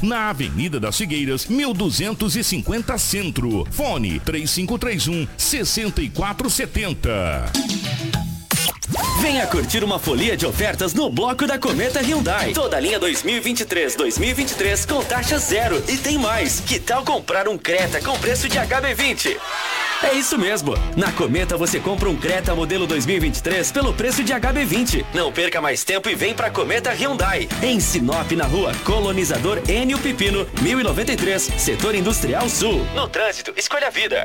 Na Avenida das Figueiras, 1250 Centro. Fone 3531 6470. Venha curtir uma folia de ofertas no bloco da Cometa Hyundai. Toda linha 2023-2023 com taxa zero. E tem mais. Que tal comprar um Creta com preço de HB20? É isso mesmo. Na Cometa você compra um Creta modelo 2023 pelo preço de HB20. Não perca mais tempo e vem pra Cometa Hyundai. Em Sinop, na rua Colonizador Enio Pipino, 1093, Setor Industrial Sul. No trânsito, escolha a vida.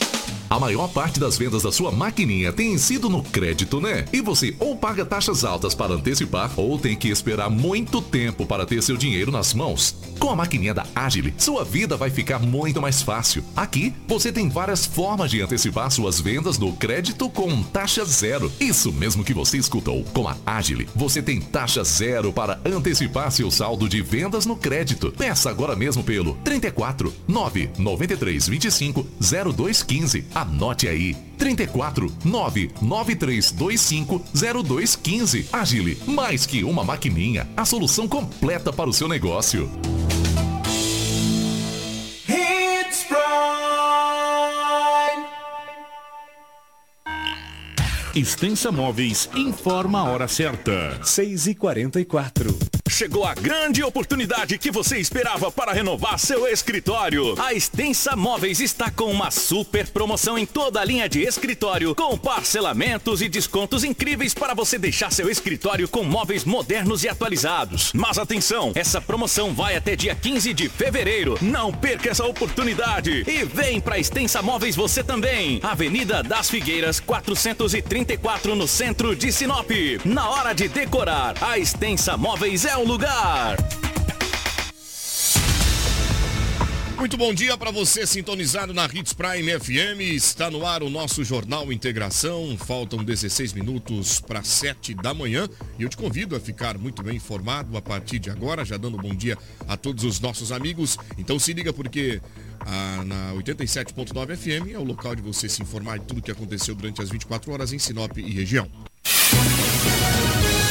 A maior parte das vendas da sua maquininha tem sido no crédito, né? E você ou paga taxas altas para antecipar ou tem que esperar muito tempo para ter seu dinheiro nas mãos. Com a maquininha da Agile, sua vida vai ficar muito mais fácil. Aqui, você tem várias formas de antecipar suas vendas no crédito com taxa zero. Isso mesmo que você escutou. Com a Agile, você tem taxa zero para antecipar seu saldo de vendas no crédito. Peça agora mesmo pelo 34 993 25 0215. Anote aí. 34 99325 0215. Agile, mais que uma maquininha, a solução completa para o seu negócio. Extensa Móveis informa a hora certa. 6 e 44 Chegou a grande oportunidade que você esperava para renovar seu escritório. A Extensa Móveis está com uma super promoção em toda a linha de escritório, com parcelamentos e descontos incríveis para você deixar seu escritório com móveis modernos e atualizados. Mas atenção, essa promoção vai até dia 15 de fevereiro. Não perca essa oportunidade e vem para Extensa Móveis você também. Avenida das Figueiras, 434 no centro de Sinop. Na hora de decorar, a Extensa Móveis é o lugar. Muito bom dia para você sintonizado na Hits Prime FM. Está no ar o nosso Jornal Integração. Faltam 16 minutos para 7 da manhã e eu te convido a ficar muito bem informado a partir de agora, já dando bom dia a todos os nossos amigos. Então se liga porque ah, na 87.9 FM é o local de você se informar de tudo que aconteceu durante as 24 horas em Sinop e região.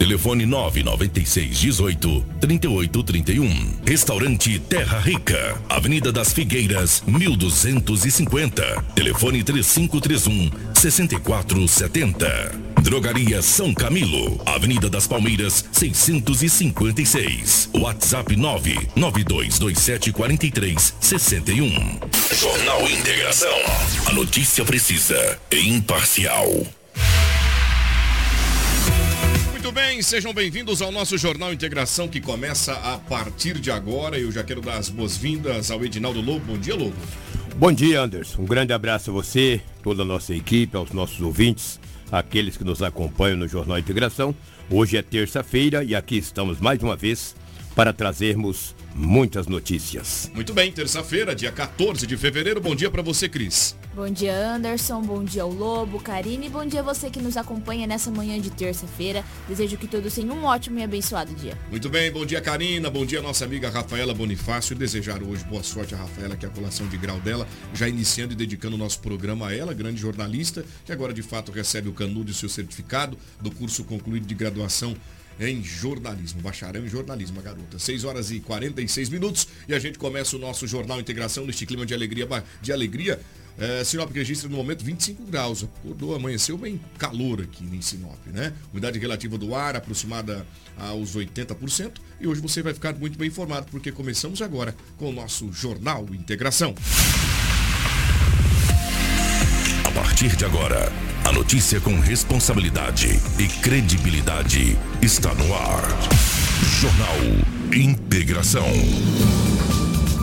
Telefone 996 18 38 31. Restaurante Terra Rica, Avenida das Figueiras, 1250. Telefone 3531 6470. Drogaria São Camilo, Avenida das Palmeiras, 656. WhatsApp 99227 43 61. Jornal Integração. A notícia precisa e imparcial. Muito bem, sejam bem-vindos ao nosso Jornal Integração que começa a partir de agora. Eu já quero dar as boas-vindas ao Edinaldo Lobo. Bom dia, Lobo. Bom dia, Anderson. Um grande abraço a você, toda a nossa equipe, aos nossos ouvintes, aqueles que nos acompanham no Jornal Integração. Hoje é terça-feira e aqui estamos mais uma vez para trazermos muitas notícias. Muito bem, terça-feira, dia 14 de fevereiro. Bom dia para você, Cris. Bom dia, Anderson. Bom dia ao Lobo, Karine. Bom dia a você que nos acompanha nessa manhã de terça-feira. Desejo que todos tenham um ótimo e abençoado dia. Muito bem, bom dia, Karina. Bom dia, nossa amiga Rafaela Bonifácio. Desejar hoje boa sorte a Rafaela, que é a colação de grau dela, já iniciando e dedicando o nosso programa a ela, grande jornalista, que agora de fato recebe o canudo e seu certificado do curso concluído de graduação em jornalismo, bacharel em jornalismo, garota. 6 horas e 46 minutos e a gente começa o nosso Jornal Integração neste clima de alegria, de alegria É, Sinop registra no momento 25 graus. Acordou, amanheceu bem calor aqui em Sinop, né? Umidade relativa do ar aproximada aos 80%. E hoje você vai ficar muito bem informado, porque começamos agora com o nosso Jornal Integração. A partir de agora, a notícia com responsabilidade e credibilidade está no ar. Jornal Integração.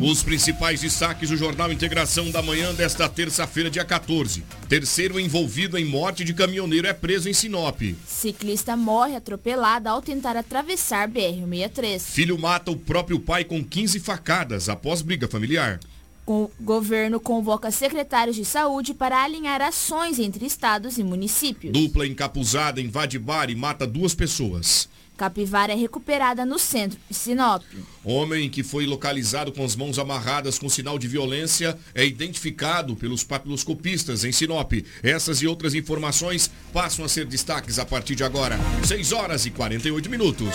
Os principais destaques do Jornal Integração da manhã desta terça-feira, dia 14. Terceiro envolvido em morte de caminhoneiro é preso em Sinop. Ciclista morre atropelado ao tentar atravessar BR-63. Filho mata o próprio pai com 15 facadas após briga familiar. O governo convoca secretários de saúde para alinhar ações entre estados e municípios. Dupla encapuzada invade bar e mata duas pessoas. Capivara é recuperada no centro de Sinop. Homem que foi localizado com as mãos amarradas com sinal de violência é identificado pelos papiloscopistas em Sinop. Essas e outras informações passam a ser destaques a partir de agora. 6 horas e 48 minutos.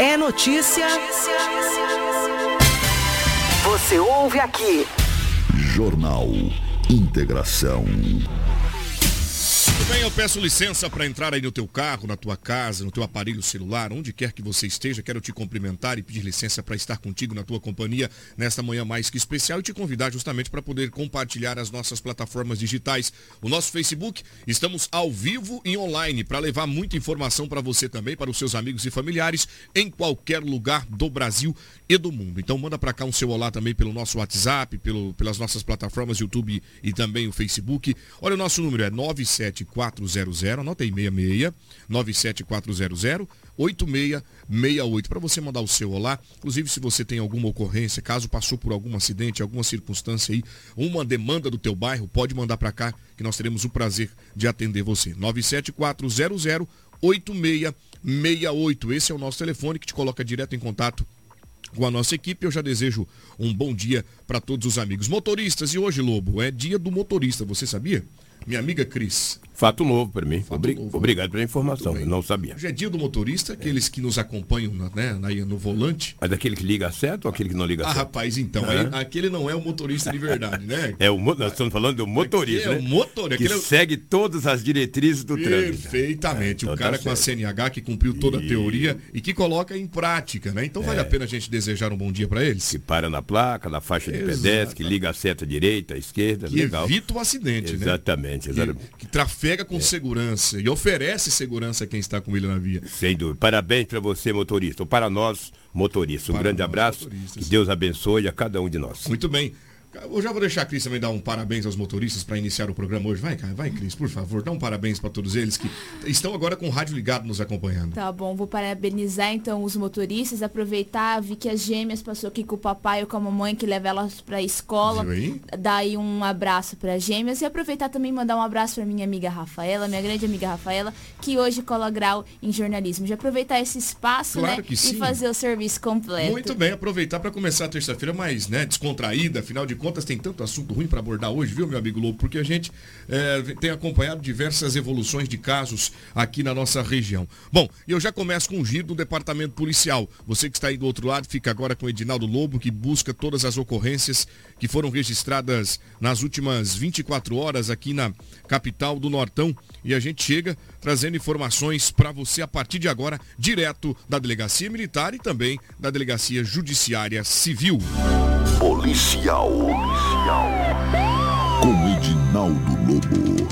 É notícia. Você ouve aqui. Jornal Integração. Bem, eu peço licença para entrar aí no teu carro, na tua casa, no teu aparelho celular, onde quer que você esteja. Quero te cumprimentar e pedir licença para estar contigo na tua companhia nesta manhã mais que especial e te convidar justamente para poder compartilhar as nossas plataformas digitais. O nosso Facebook, estamos ao vivo e online para levar muita informação para você também, para os seus amigos e familiares em qualquer lugar do Brasil e do mundo. Então manda para cá um seu olá também pelo nosso WhatsApp, pelo, pelas nossas plataformas YouTube e também o Facebook. Olha, o nosso número é 97400, anota aí 66, 97400 8668 para você mandar o seu olá. Inclusive, se você tem alguma ocorrência, caso passou por algum acidente, alguma circunstância aí, uma demanda do teu bairro, pode mandar para cá que nós teremos o prazer de atender você. 97400 8668. Esse é o nosso telefone que te coloca direto em contato com a nossa equipe. Eu já desejo um bom dia para todos os amigos motoristas. E hoje, Lobo, é dia do motorista, você sabia? Minha amiga Cris. Fato novo para mim. Obri novo. Obrigado pela informação, eu não sabia. Hoje é dia do motorista, aqueles que nos acompanham né, no volante. Mas aquele que liga certo ou aquele que não liga ah, certo? Ah, rapaz, então, aí, aquele não é o motorista de verdade, né? É o, nós estamos falando do motorista, é né? o motor, que é o... segue todas as diretrizes do trânsito. Perfeitamente. É, então o cara tá com a CNH que cumpriu toda a teoria e que coloca em prática, né? Então vale é. a pena a gente desejar um bom dia para eles. Que para na placa, na faixa de pedestre, que liga a seta direita, esquerda, que legal. evita o acidente, exatamente, né? Exatamente, que, que trafega com segurança e oferece segurança a quem está com ele na via. Sem dúvida. Parabéns para você, motorista. Ou para nós, motoristas. Um para grande abraço. Que Deus abençoe a cada um de nós. Muito bem. Eu já vou deixar a Cris também dar um parabéns aos motoristas para iniciar o programa hoje. Vai, cara, vai, Cris, por favor, dá um parabéns para todos eles que estão agora com o rádio ligado nos acompanhando. Tá bom, vou parabenizar então os motoristas, aproveitar, vi que as gêmeas passou aqui com o papai ou com a mamãe que leva elas para a escola. Dar aí um abraço para as gêmeas e aproveitar também mandar um abraço para minha amiga Rafaela, minha grande amiga Rafaela, que hoje cola grau em jornalismo. Já aproveitar esse espaço, claro né, que sim. e fazer o serviço completo. Muito bem, aproveitar para começar a terça-feira mais, né, descontraída, afinal de contas tem tanto assunto ruim para abordar hoje, viu, meu amigo Lobo? Porque a gente é, tem acompanhado diversas evoluções de casos aqui na nossa região. Bom, eu já começo com o giro do departamento policial. Você que está aí do outro lado, fica agora com o Edinaldo Lobo, que busca todas as ocorrências que foram registradas nas últimas 24 horas aqui na capital do Nortão. E a gente chega trazendo informações para você a partir de agora, direto da Delegacia Militar e também da Delegacia Judiciária Civil. Policial. Policial. Com Edinaldo Lobo.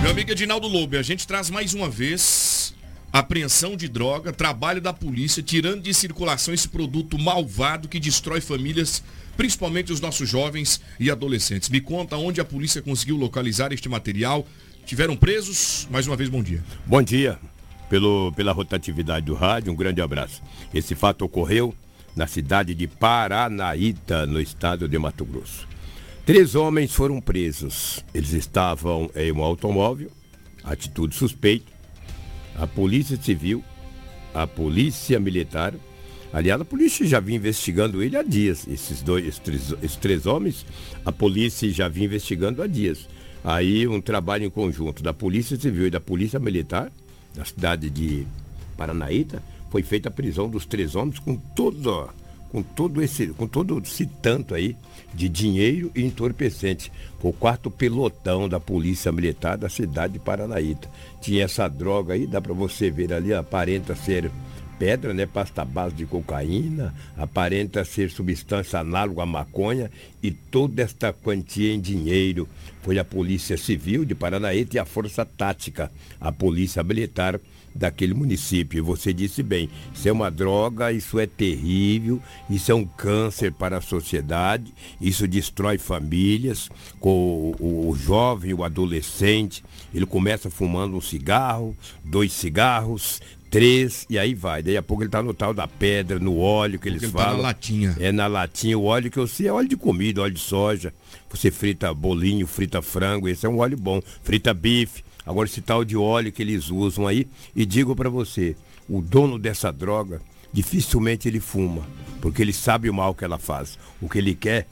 Meu amigo Edinaldo Lobo, a gente traz mais uma vez apreensão de droga, trabalho da polícia, tirando de circulação esse produto malvado que destrói famílias, principalmente os nossos jovens e adolescentes. Me conta onde a polícia conseguiu localizar este material. Tiveram presos? Mais uma vez, bom dia. Bom dia. Pelo, pela rotatividade do rádio, um grande abraço. Esse fato ocorreu na cidade de Paranaíta, no estado de Mato Grosso. Três homens foram presos. Eles estavam em um automóvel, atitude suspeita. A Polícia Civil a polícia militar. Aliás, a polícia já vinha investigando ele há dias. Esses dois, esses três, esses três homens, a polícia já vinha investigando há dias. Aí um trabalho em conjunto da Polícia Civil e da Polícia Militar, da cidade de Paranaíta, foi feita a prisão dos três homens com todo, com todo esse, com todo esse tanto aí de dinheiro e entorpecente. O quarto pelotão da Polícia Militar da cidade de Paranaíta. Tinha essa droga aí, dá para você ver ali, aparenta ser pedra, né, pasta base de cocaína, aparenta ser substância análoga à maconha e toda esta quantia em dinheiro foi a Polícia Civil de Paranaíta e a Força Tática, a Polícia Militar daquele município. E você disse bem, isso é uma droga, isso é terrível, isso é um câncer para a sociedade, isso destrói famílias, com o, o jovem, o adolescente, ele começa fumando um cigarro, dois cigarros, três e aí vai. Daí a pouco ele tá no tal da pedra, no óleo que eles Ele tá falam. na latinha. É na latinha, o óleo que eu sei é óleo de comida, óleo de soja. Você frita bolinho, frita frango, esse é um óleo bom. Frita bife. Agora esse tal de óleo que eles usam aí, e digo para você, o dono dessa droga dificilmente ele fuma, porque ele sabe o mal que ela faz. O que ele quer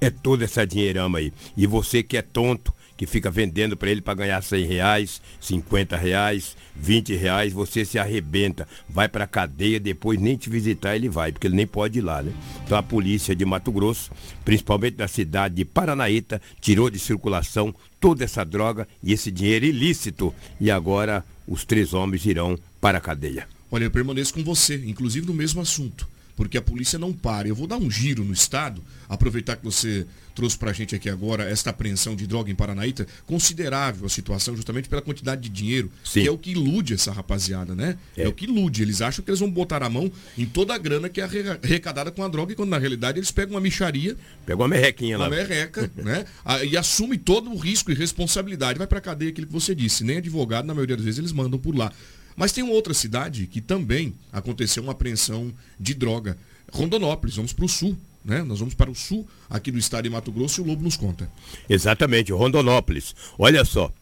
é toda essa dinheirama aí. E você que é tonto, que fica vendendo para ele para ganhar 100 reais, 50 reais, 20 reais, você se arrebenta, vai para cadeia, depois nem te visitar ele vai, porque ele nem pode ir lá, né? Então a polícia de Mato Grosso, principalmente da cidade de Paranaíta, tirou de circulação toda essa droga e esse dinheiro ilícito. E agora os três homens irão para a cadeia. Olha, eu permaneço com você, inclusive no mesmo assunto, porque a polícia não para. Eu vou dar um giro no estado, aproveitar que você trouxe pra gente aqui agora esta apreensão de droga em Paranaíta, considerável a situação justamente pela quantidade de dinheiro, Sim. que é o que ilude essa rapaziada, né? É. É. o que ilude. Eles acham que eles vão botar a mão em toda a grana que é arre- arrecadada com a droga, e quando na realidade eles pegam uma micharia, Pegou uma merrequinha uma lá. merreca, né? E assume todo o risco e responsabilidade. Vai pra cadeia aquilo que você disse. Nem advogado, na maioria das vezes, eles mandam por lá. Mas tem uma outra cidade que também aconteceu uma apreensão de droga. Rondonópolis, vamos para o sul. Né? Nós vamos para o sul, aqui do estado de Mato Grosso, e o Lobo nos conta. Exatamente, Rondonópolis. Olha só,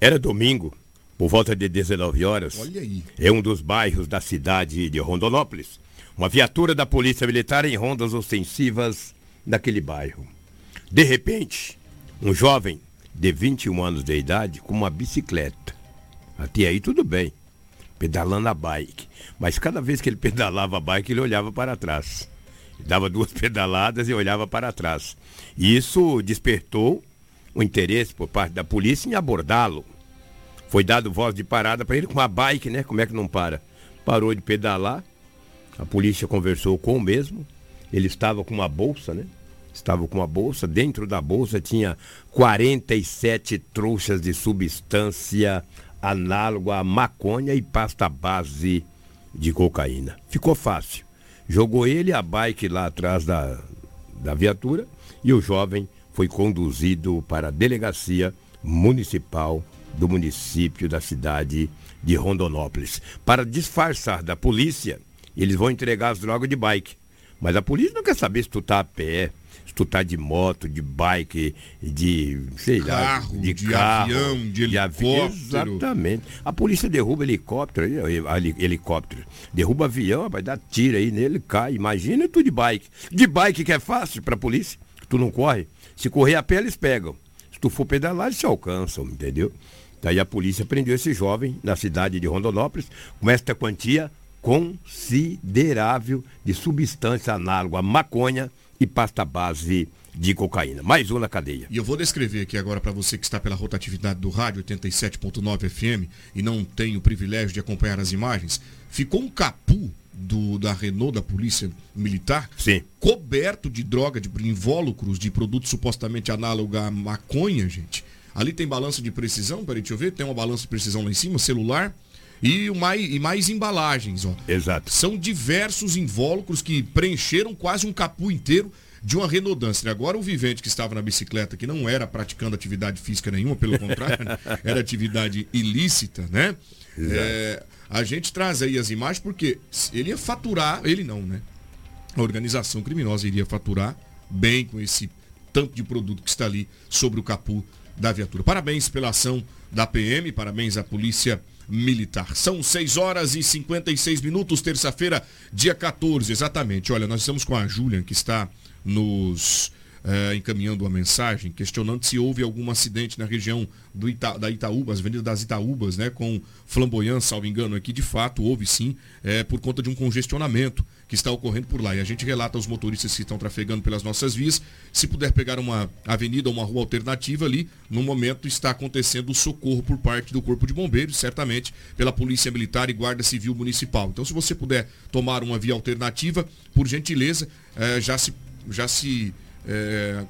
era domingo, por volta de 19 horas. Olha aí. É um dos bairros da cidade de Rondonópolis. Uma viatura da Polícia Militar em rondas ostensivas naquele bairro. De repente, um jovem de 21 anos de idade com uma bicicleta. Até aí tudo bem, pedalando a bike. Mas cada vez que ele pedalava a bike, ele olhava para trás. Dava duas pedaladas e olhava para trás. E isso despertou o interesse por parte da polícia em abordá-lo. Foi dado voz de parada para ele com uma bike, né? Como é que não para? Parou de pedalar. A polícia conversou com o mesmo. Ele estava com uma bolsa, né? Estava com uma bolsa. Dentro da bolsa tinha 47 trouxas de substância análoga à maconha e pasta base de cocaína. Ficou fácil. Jogou ele a bike lá atrás da, da viatura e o jovem foi conduzido para a delegacia municipal do município da cidade de Rondonópolis. Para disfarçar da polícia, eles vão entregar as drogas de bike. Mas a polícia não quer saber se tu tá a pé, tu tá de moto, de bike, de, sei Carro, lá, de, de carro, avião, de avi- helicóptero. Exatamente. A polícia derruba helicóptero, helicóptero. Derruba avião, vai dar tiro aí nele, cai. Imagina tu de bike. De bike que é fácil pra polícia, tu não corre. Se correr a pé, eles pegam. Se tu for pedalar, eles te alcançam, entendeu? Daí a polícia prendeu esse jovem na cidade de Rondonópolis com esta quantia considerável de substância análoga à maconha e pasta base de cocaína. Mais um na cadeia. E eu vou descrever aqui agora para você que está pela rotatividade do rádio 87.9 FM e não tem o privilégio de acompanhar as imagens. Ficou um capu do, da Renault da Polícia Militar Sim. coberto de droga, de invólucros, de produtos supostamente análogos à maconha, gente. Ali tem balança de precisão, peraí, deixa eu ver, tem uma balança de precisão lá em cima, celular e, mais, e mais embalagens, ó. Exato. São diversos invólucros que preencheram quase um capu inteiro de uma Renault Duster. Agora o vivente que estava na bicicleta, que não era praticando atividade física nenhuma, pelo contrário, era atividade ilícita, né? É, a gente traz aí as imagens porque ele ia faturar, ele não, né? A organização criminosa iria faturar bem com esse tanto de produto que está ali sobre o capu da viatura. Parabéns pela ação da PM, parabéns à Polícia Militar. São 6 horas e 56 minutos, terça-feira, dia 14, exatamente. Olha, nós estamos com a Julian, que está nos é, encaminhando uma mensagem questionando se houve algum acidente na região do Ita, da Itaúba, as avenidas das Itaúbas, né, com flamboyância, salvo engano, aqui de fato houve sim, é, por conta de um congestionamento que está ocorrendo por lá. E a gente relata aos motoristas que estão trafegando pelas nossas vias, se puder pegar uma avenida ou uma rua alternativa ali, no momento está acontecendo o socorro por parte do Corpo de Bombeiros, certamente pela Polícia Militar e Guarda Civil Municipal. Então, se você puder tomar uma via alternativa, por gentileza, é, já se, já se é,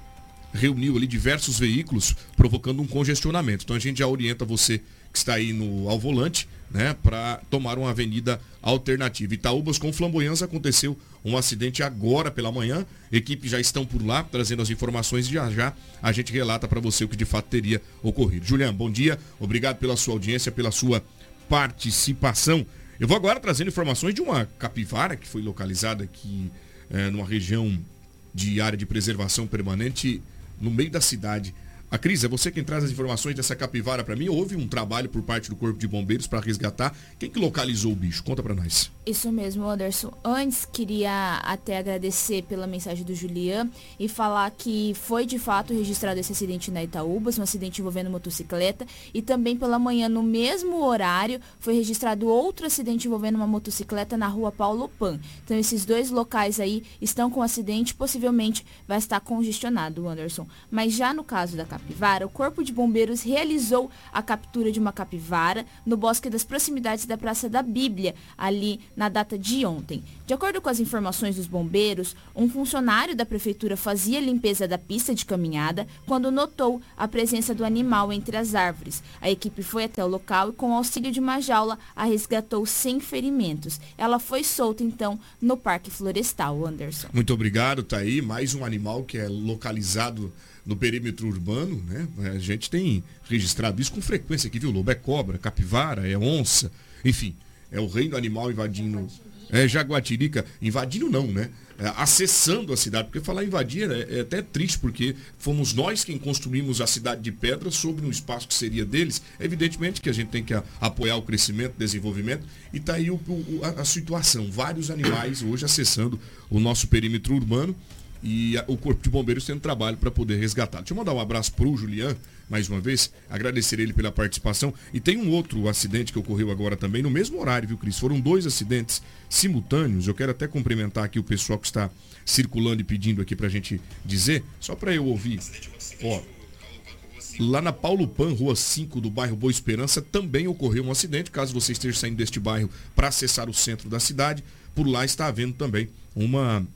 reuniu ali diversos veículos, provocando um congestionamento. Então a gente já orienta você está aí no, ao volante, né, para tomar uma avenida alternativa. Itaúbas com Flamboyãs aconteceu um acidente agora pela manhã. Equipes já estão por lá trazendo as informações e já já a gente relata para você o que de fato teria ocorrido. Julian, bom dia. Obrigado pela sua audiência, pela sua participação. Eu vou agora trazendo informações de uma capivara que foi localizada aqui é, numa região de área de preservação permanente no meio da cidade. A Cris, é você quem traz as informações dessa capivara para mim. Houve um trabalho por parte do Corpo de Bombeiros para resgatar. Quem que localizou o bicho? Conta para nós. Isso mesmo, Anderson. Antes, queria até agradecer pela mensagem do Julian e falar que foi de fato registrado esse acidente na Itaúbas, um acidente envolvendo motocicleta. E também pela manhã, no mesmo horário, foi registrado outro acidente envolvendo uma motocicleta na rua Paulo Pan. Então, esses dois locais aí estão com acidente, possivelmente vai estar congestionado, Anderson. Mas já no caso da capivara, o Corpo de Bombeiros realizou a captura de uma capivara no bosque das proximidades da Praça da Bíblia, ali na data de ontem. De acordo com as informações dos bombeiros, um funcionário da prefeitura fazia limpeza da pista de caminhada quando notou a presença do animal entre as árvores. A equipe foi até o local e, com o auxílio de uma jaula, a resgatou sem ferimentos. Ela foi solta, então, no Parque Florestal, Anderson. Muito obrigado, tá aí. Mais um animal que é localizado no perímetro urbano, né? A gente tem registrado isso com frequência aqui, viu? Lobo é cobra, capivara, é onça, enfim, é o reino animal invadindo. É Jaguatirica, invadindo não, né? É, acessando a cidade, porque falar invadir é, é, até triste, porque fomos nós quem construímos a cidade de pedra sobre um espaço que seria deles. Evidentemente que a gente tem que a, apoiar o crescimento, desenvolvimento, e está aí o, o, a, a situação. Vários animais hoje acessando o nosso perímetro urbano e o Corpo de Bombeiros tendo trabalho para poder resgatar. Deixa eu mandar um abraço para o Julian, mais uma vez, agradecer ele pela participação. E tem um outro acidente que ocorreu agora também, no mesmo horário, viu, Cris? Foram dois acidentes simultâneos. Eu quero até cumprimentar aqui o pessoal que está circulando e pedindo aqui para a gente dizer, só para eu ouvir. Ó, lá na Paulo Pan, rua 5 do bairro Boa Esperança, também ocorreu um acidente. Caso você esteja saindo deste bairro para acessar o centro da cidade, por lá está havendo também uma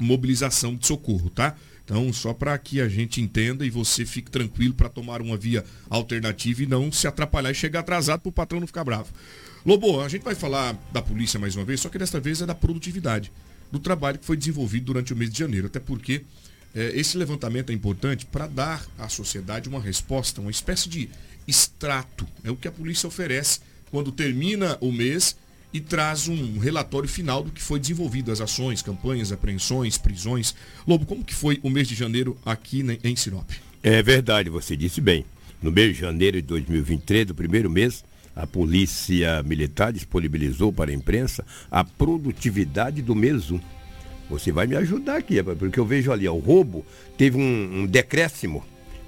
mobilização de socorro, tá? Então, só para que a gente entenda e você fique tranquilo para tomar uma via alternativa e não se atrapalhar e chegar atrasado para o patrão não ficar bravo. Lobo, a gente vai falar da polícia mais uma vez, só que desta vez é da produtividade, do trabalho que foi desenvolvido durante o mês de janeiro. Até porque é, esse levantamento é importante para dar à sociedade uma resposta, uma espécie de extrato. É o que a polícia oferece quando termina o mês e traz um relatório final do que foi desenvolvido, as ações, campanhas, apreensões, prisões. Lobo, como que foi o mês de janeiro aqui em Sinop? É verdade, você disse bem. No mês de janeiro de 2023, do primeiro mês, a Polícia Militar disponibilizou para a imprensa a produtividade do mês 1. Você vai me ajudar aqui, porque eu vejo ali, ó, o roubo teve um, um decréscimo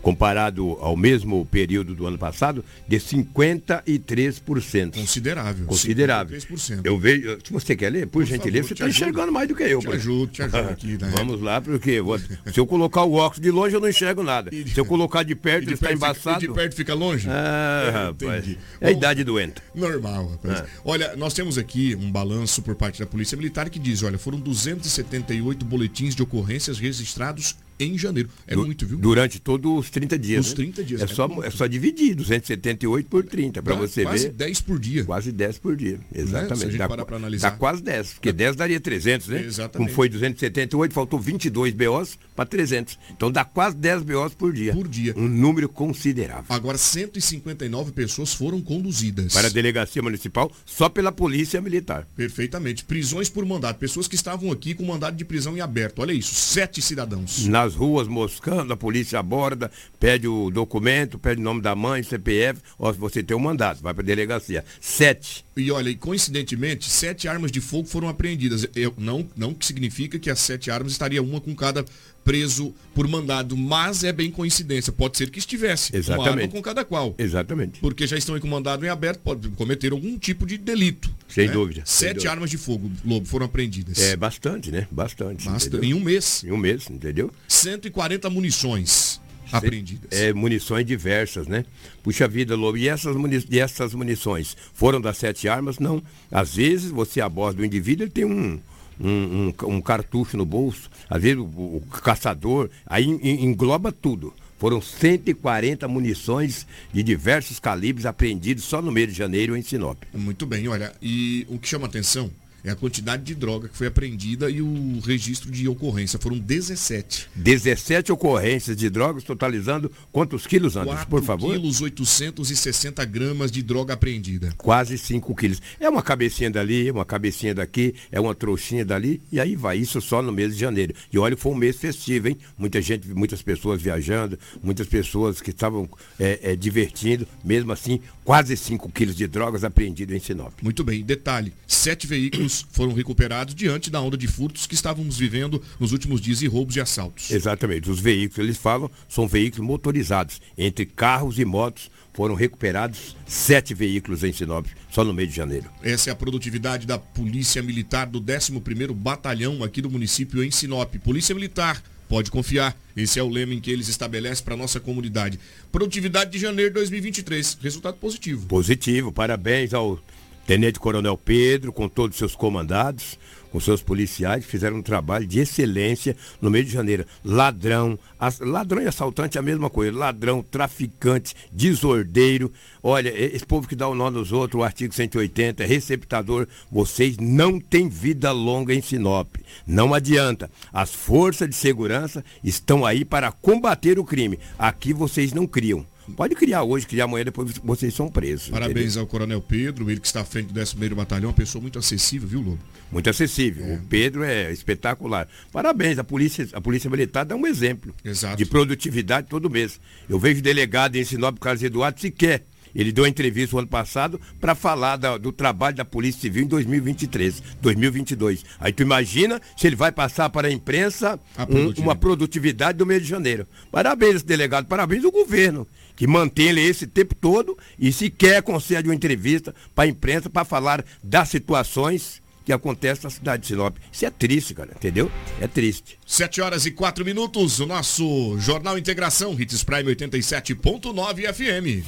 comparado ao mesmo período do ano passado, de 53%. Considerável. Considerável. 53%. Eu vejo, se você quer ler, por, por gentileza, favor, você está enxergando mais do que eu. Te ajudo, te ajudo aqui. Né? Vamos lá, porque vou, se eu colocar o óculos de longe, eu não enxergo nada. Se eu colocar de perto, de ele está embaçado. Fica, de perto fica longe? Ah, é, rapaz. É a idade doente. Normal, rapaz. Ah. Olha, nós temos aqui um balanço por parte da Polícia Militar que diz, olha, foram 278 boletins de ocorrências registrados em janeiro. É du muito, viu? Durante todos os 30 dias. Os 30 dias. É, é só, é só dividir, 278 por 30, para você quase ver. Quase 10 por dia. Quase 10 por dia, exatamente. Né? Se dá, para analisar. Dá quase 10, porque 10 daria 300, né? Exatamente. Como foi 278, faltou 22 BOs para 300. Então dá quase 10 BOs por dia. Por dia. Um número considerável. Agora, 159 pessoas foram conduzidas. Para a delegacia municipal, só pela polícia militar. Perfeitamente. Prisões por mandato. Pessoas que estavam aqui com mandado de prisão em aberto. Olha isso, sete cidadãos. Na nas ruas moscando, a polícia aborda, pede o documento, pede o nome da mãe, CPF, ó, você tem um mandato, vai para delegacia. Sete. E olha, e coincidentemente, sete armas de fogo foram apreendidas. Eu, não, não que significa que as sete armas estaria uma com cada preso por mandado, mas é bem coincidência. Pode ser que estivesse Exatamente. uma arma com cada qual. Exatamente. Porque já estão aí com mandado em aberto, pode cometer algum tipo de delito. Sem né? dúvida. sem Sete dúvida. armas de fogo, Lobo, foram apreendidas. É bastante, né? Bastante. Bastante. Em um mês. Em um mês, entendeu? 140 munições apreendidas. É, munições diversas, né? Puxa vida, Lobo. E essas, muni e essas munições foram das sete armas? Não. Às vezes você aborda o indivíduo, ele tem um, um, um, um cartucho no bolso. Às vezes o, o caçador, aí en- engloba tudo. Foram 140 munições de diversos calibres apreendidos só no mês de janeiro em Sinop. Muito bem, olha, e o que chama atenção é a quantidade de droga que foi apreendida e o registro de ocorrência. Foram 17. 17 ocorrências de drogas, totalizando quantos quilos, Anderson, 4 por favor? quilos 860 gramas de droga apreendida. Quase 5 quilos. É uma cabecinha dali, uma cabecinha daqui, é uma trouxinha dali, e aí vai. Isso só no mês de janeiro. E olha, foi um mês festivo, hein? Muita gente, muitas pessoas viajando, muitas pessoas que estavam é, é, divertindo. Mesmo assim, quase 5 quilos de drogas apreendidas em Sinop. Muito bem, detalhe: sete veículos foram recuperados diante da onda de furtos que estávamos vivendo nos últimos dias e roubos e assaltos. Exatamente. Os veículos, eles falam, são veículos motorizados. Entre carros e motos, foram recuperados sete veículos em Sinop, só no mês de janeiro. Essa é a produtividade da Polícia Militar do 11º Batalhão aqui do município em Sinop. Polícia Militar, pode confiar. Esse é o lema em que eles estabelecem para a nossa comunidade. Produtividade de janeiro de 2023. Resultado positivo. Positivo, parabéns ao Tenente Coronel Pedro, com todos os seus comandados, com seus policiais, fizeram um trabalho de excelência no mês de janeiro. Ladrão, as- ladrão e assaltante é a mesma coisa. Ladrão, traficante, desordeiro. Olha, esse povo que dá o nó nos outros, o artigo 180, receptador, vocês não têm vida longa em Sinop. Não adianta. As forças de segurança estão aí para combater o crime. Aqui vocês não criam. Pode criar hoje, criar amanhã, depois vocês são presos. Parabéns entendeu? ao Coronel Pedro, ele que está à frente do 11º Batalhão, uma pessoa muito acessível, viu, Lobo? Muito acessível. O Pedro é espetacular. Parabéns, a polícia, a polícia Militar dá um exemplo Exato. de produtividade todo mês. Eu vejo delegado em Sinop, Carlos Eduardo, sequer. Ele deu uma entrevista o ano passado para falar da- do trabalho da Polícia Civil em 2023, 2022. Aí tu imagina se ele vai passar para a imprensa A um- uma produtividade do mês de janeiro. Parabéns, delegado, parabéns ao governo, que mantém ele esse tempo todo e sequer concede uma entrevista para a imprensa para falar das situações que acontecem na cidade de Sinop. Isso é triste, cara, entendeu? É triste. 7 horas e 4 minutos, o nosso Jornal Integração, Hits Prime 87.9 FM.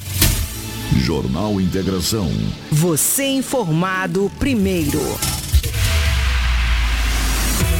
Jornal Integração. Você informado primeiro.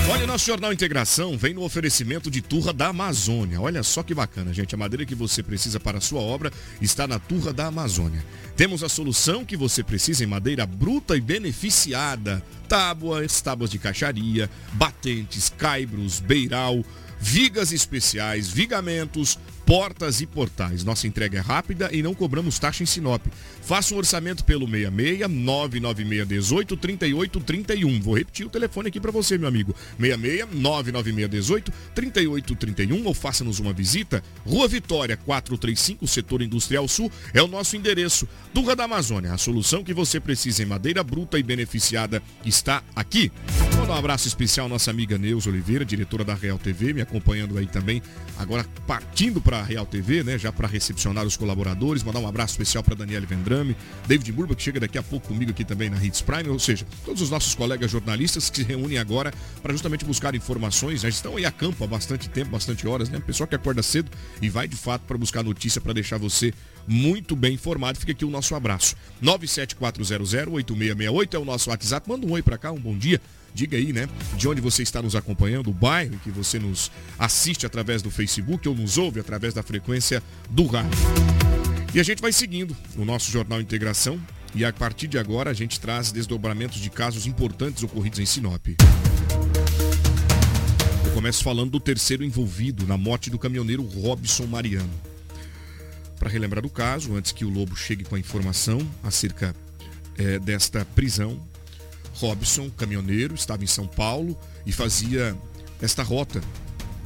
Olha, o nosso Jornal Integração vem no oferecimento de Turra da Amazônia. Olha só que bacana, gente. A madeira que você precisa para a sua obra está na Turra da Amazônia. Temos a solução que você precisa em madeira bruta e beneficiada. Tábuas, tábuas de caixaria, batentes, caibros, beiral, vigas especiais, vigamentos, portas e portais. Nossa entrega é rápida e não cobramos taxa em Sinop. Faça um orçamento pelo 66 996 18 38 31. Vou repetir o telefone aqui para você, meu amigo. 66 996 18 38 31 ou faça-nos uma visita. Rua Vitória 435, Setor Industrial Sul, é o nosso endereço. Turra da Amazônia, a solução que você precisa em madeira bruta e beneficiada está aqui. Dar um abraço especial à nossa amiga Neus Oliveira, diretora da Real TV, me acompanhando aí também, agora partindo para a Real TV, né, já para recepcionar os colaboradores, mandar um abraço especial para Daniele Vendrame, David Burba, que chega daqui a pouco comigo aqui também na Hits Prime, ou seja, todos os nossos colegas jornalistas que se reúnem agora para justamente buscar informações, já estão aí a campo há bastante tempo, bastante horas, né, pessoal que acorda cedo e vai de fato para buscar notícia para deixar você muito bem informado. Fica aqui o nosso abraço. 974008668 é o nosso WhatsApp. Manda um oi para cá, um bom dia. Diga aí, né, de onde você está nos acompanhando, o bairro que você nos assiste através do Facebook ou nos ouve através da frequência do rádio. E a gente vai seguindo o nosso Jornal Integração e a partir de agora a gente traz desdobramentos de casos importantes ocorridos em Sinop. Eu começo falando do terceiro envolvido na morte do caminhoneiro Robson Mariano. Para relembrar o caso, antes que o Lobo chegue com a informação acerca eh, desta prisão, Robson, caminhoneiro, estava em São Paulo e fazia esta rota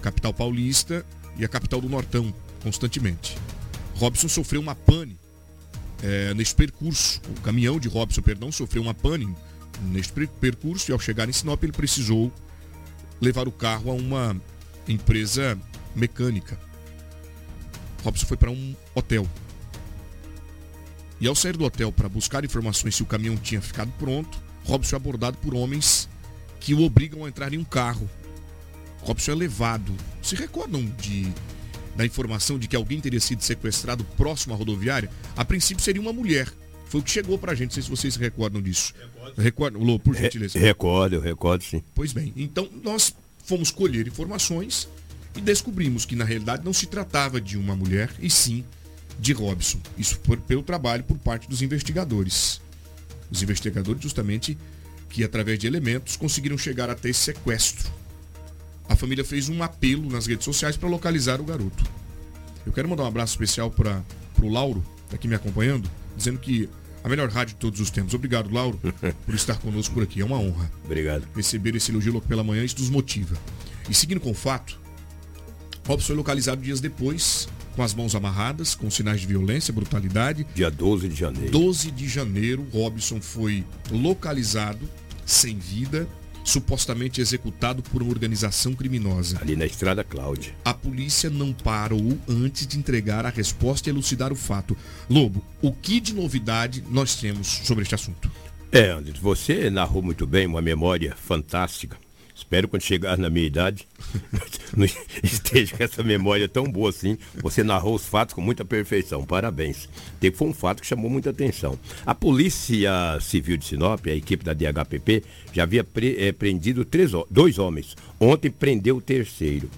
capital paulista e a capital do Nortão, constantemente. Robson sofreu uma pane é, nesse percurso. O caminhão de Robson, perdão, sofreu uma pane neste percurso e ao chegar em Sinop ele precisou levar o carro a uma empresa mecânica. Robson foi para um hotel. E ao sair do hotel para buscar informações se o caminhão tinha ficado pronto, Robson é abordado por homens que o obrigam a entrar em um carro. Robson é levado. Se recordam de da informação de que alguém teria sido sequestrado próximo à rodoviária? A princípio seria uma mulher. Foi o que chegou pra gente, não sei se vocês se recordam disso. Recordo. Lô, por gentileza. Recordo, eu recordo sim. Pois bem, então nós fomos colher informações e descobrimos que na realidade não se tratava de uma mulher, e sim de Robson. Isso por, pelo trabalho por parte dos investigadores. Os investigadores justamente que através de elementos conseguiram chegar até esse sequestro. A família fez um apelo nas redes sociais para localizar o garoto. Eu quero mandar um abraço especial para o Lauro, está aqui me acompanhando, dizendo que a melhor rádio de todos os tempos. Obrigado, Lauro, por estar conosco por aqui. É uma honra. Obrigado. Receber esse elogio logo pela manhã, isso nos motiva. E seguindo com o fato, Robson foi localizado dias depois, com as mãos amarradas, com sinais de violência, brutalidade. Dia 12 de janeiro. 12 de janeiro, Robson foi localizado, sem vida, supostamente executado por uma organização criminosa. Ali na Estrada Cláudia. A polícia não parou antes de entregar a resposta e elucidar o fato. Lobo, o que de novidade nós temos sobre este assunto? É, Anderson, você narrou muito bem, uma memória fantástica. Espero quando chegar na minha idade esteja com essa memória tão boa assim. Você narrou os fatos com muita perfeição. Parabéns. Foi um fato que chamou muita atenção. A Polícia Civil de Sinop, a equipe da DHPP, já havia pre, é, prendido três, dois homens. Ontem prendeu o terceiro.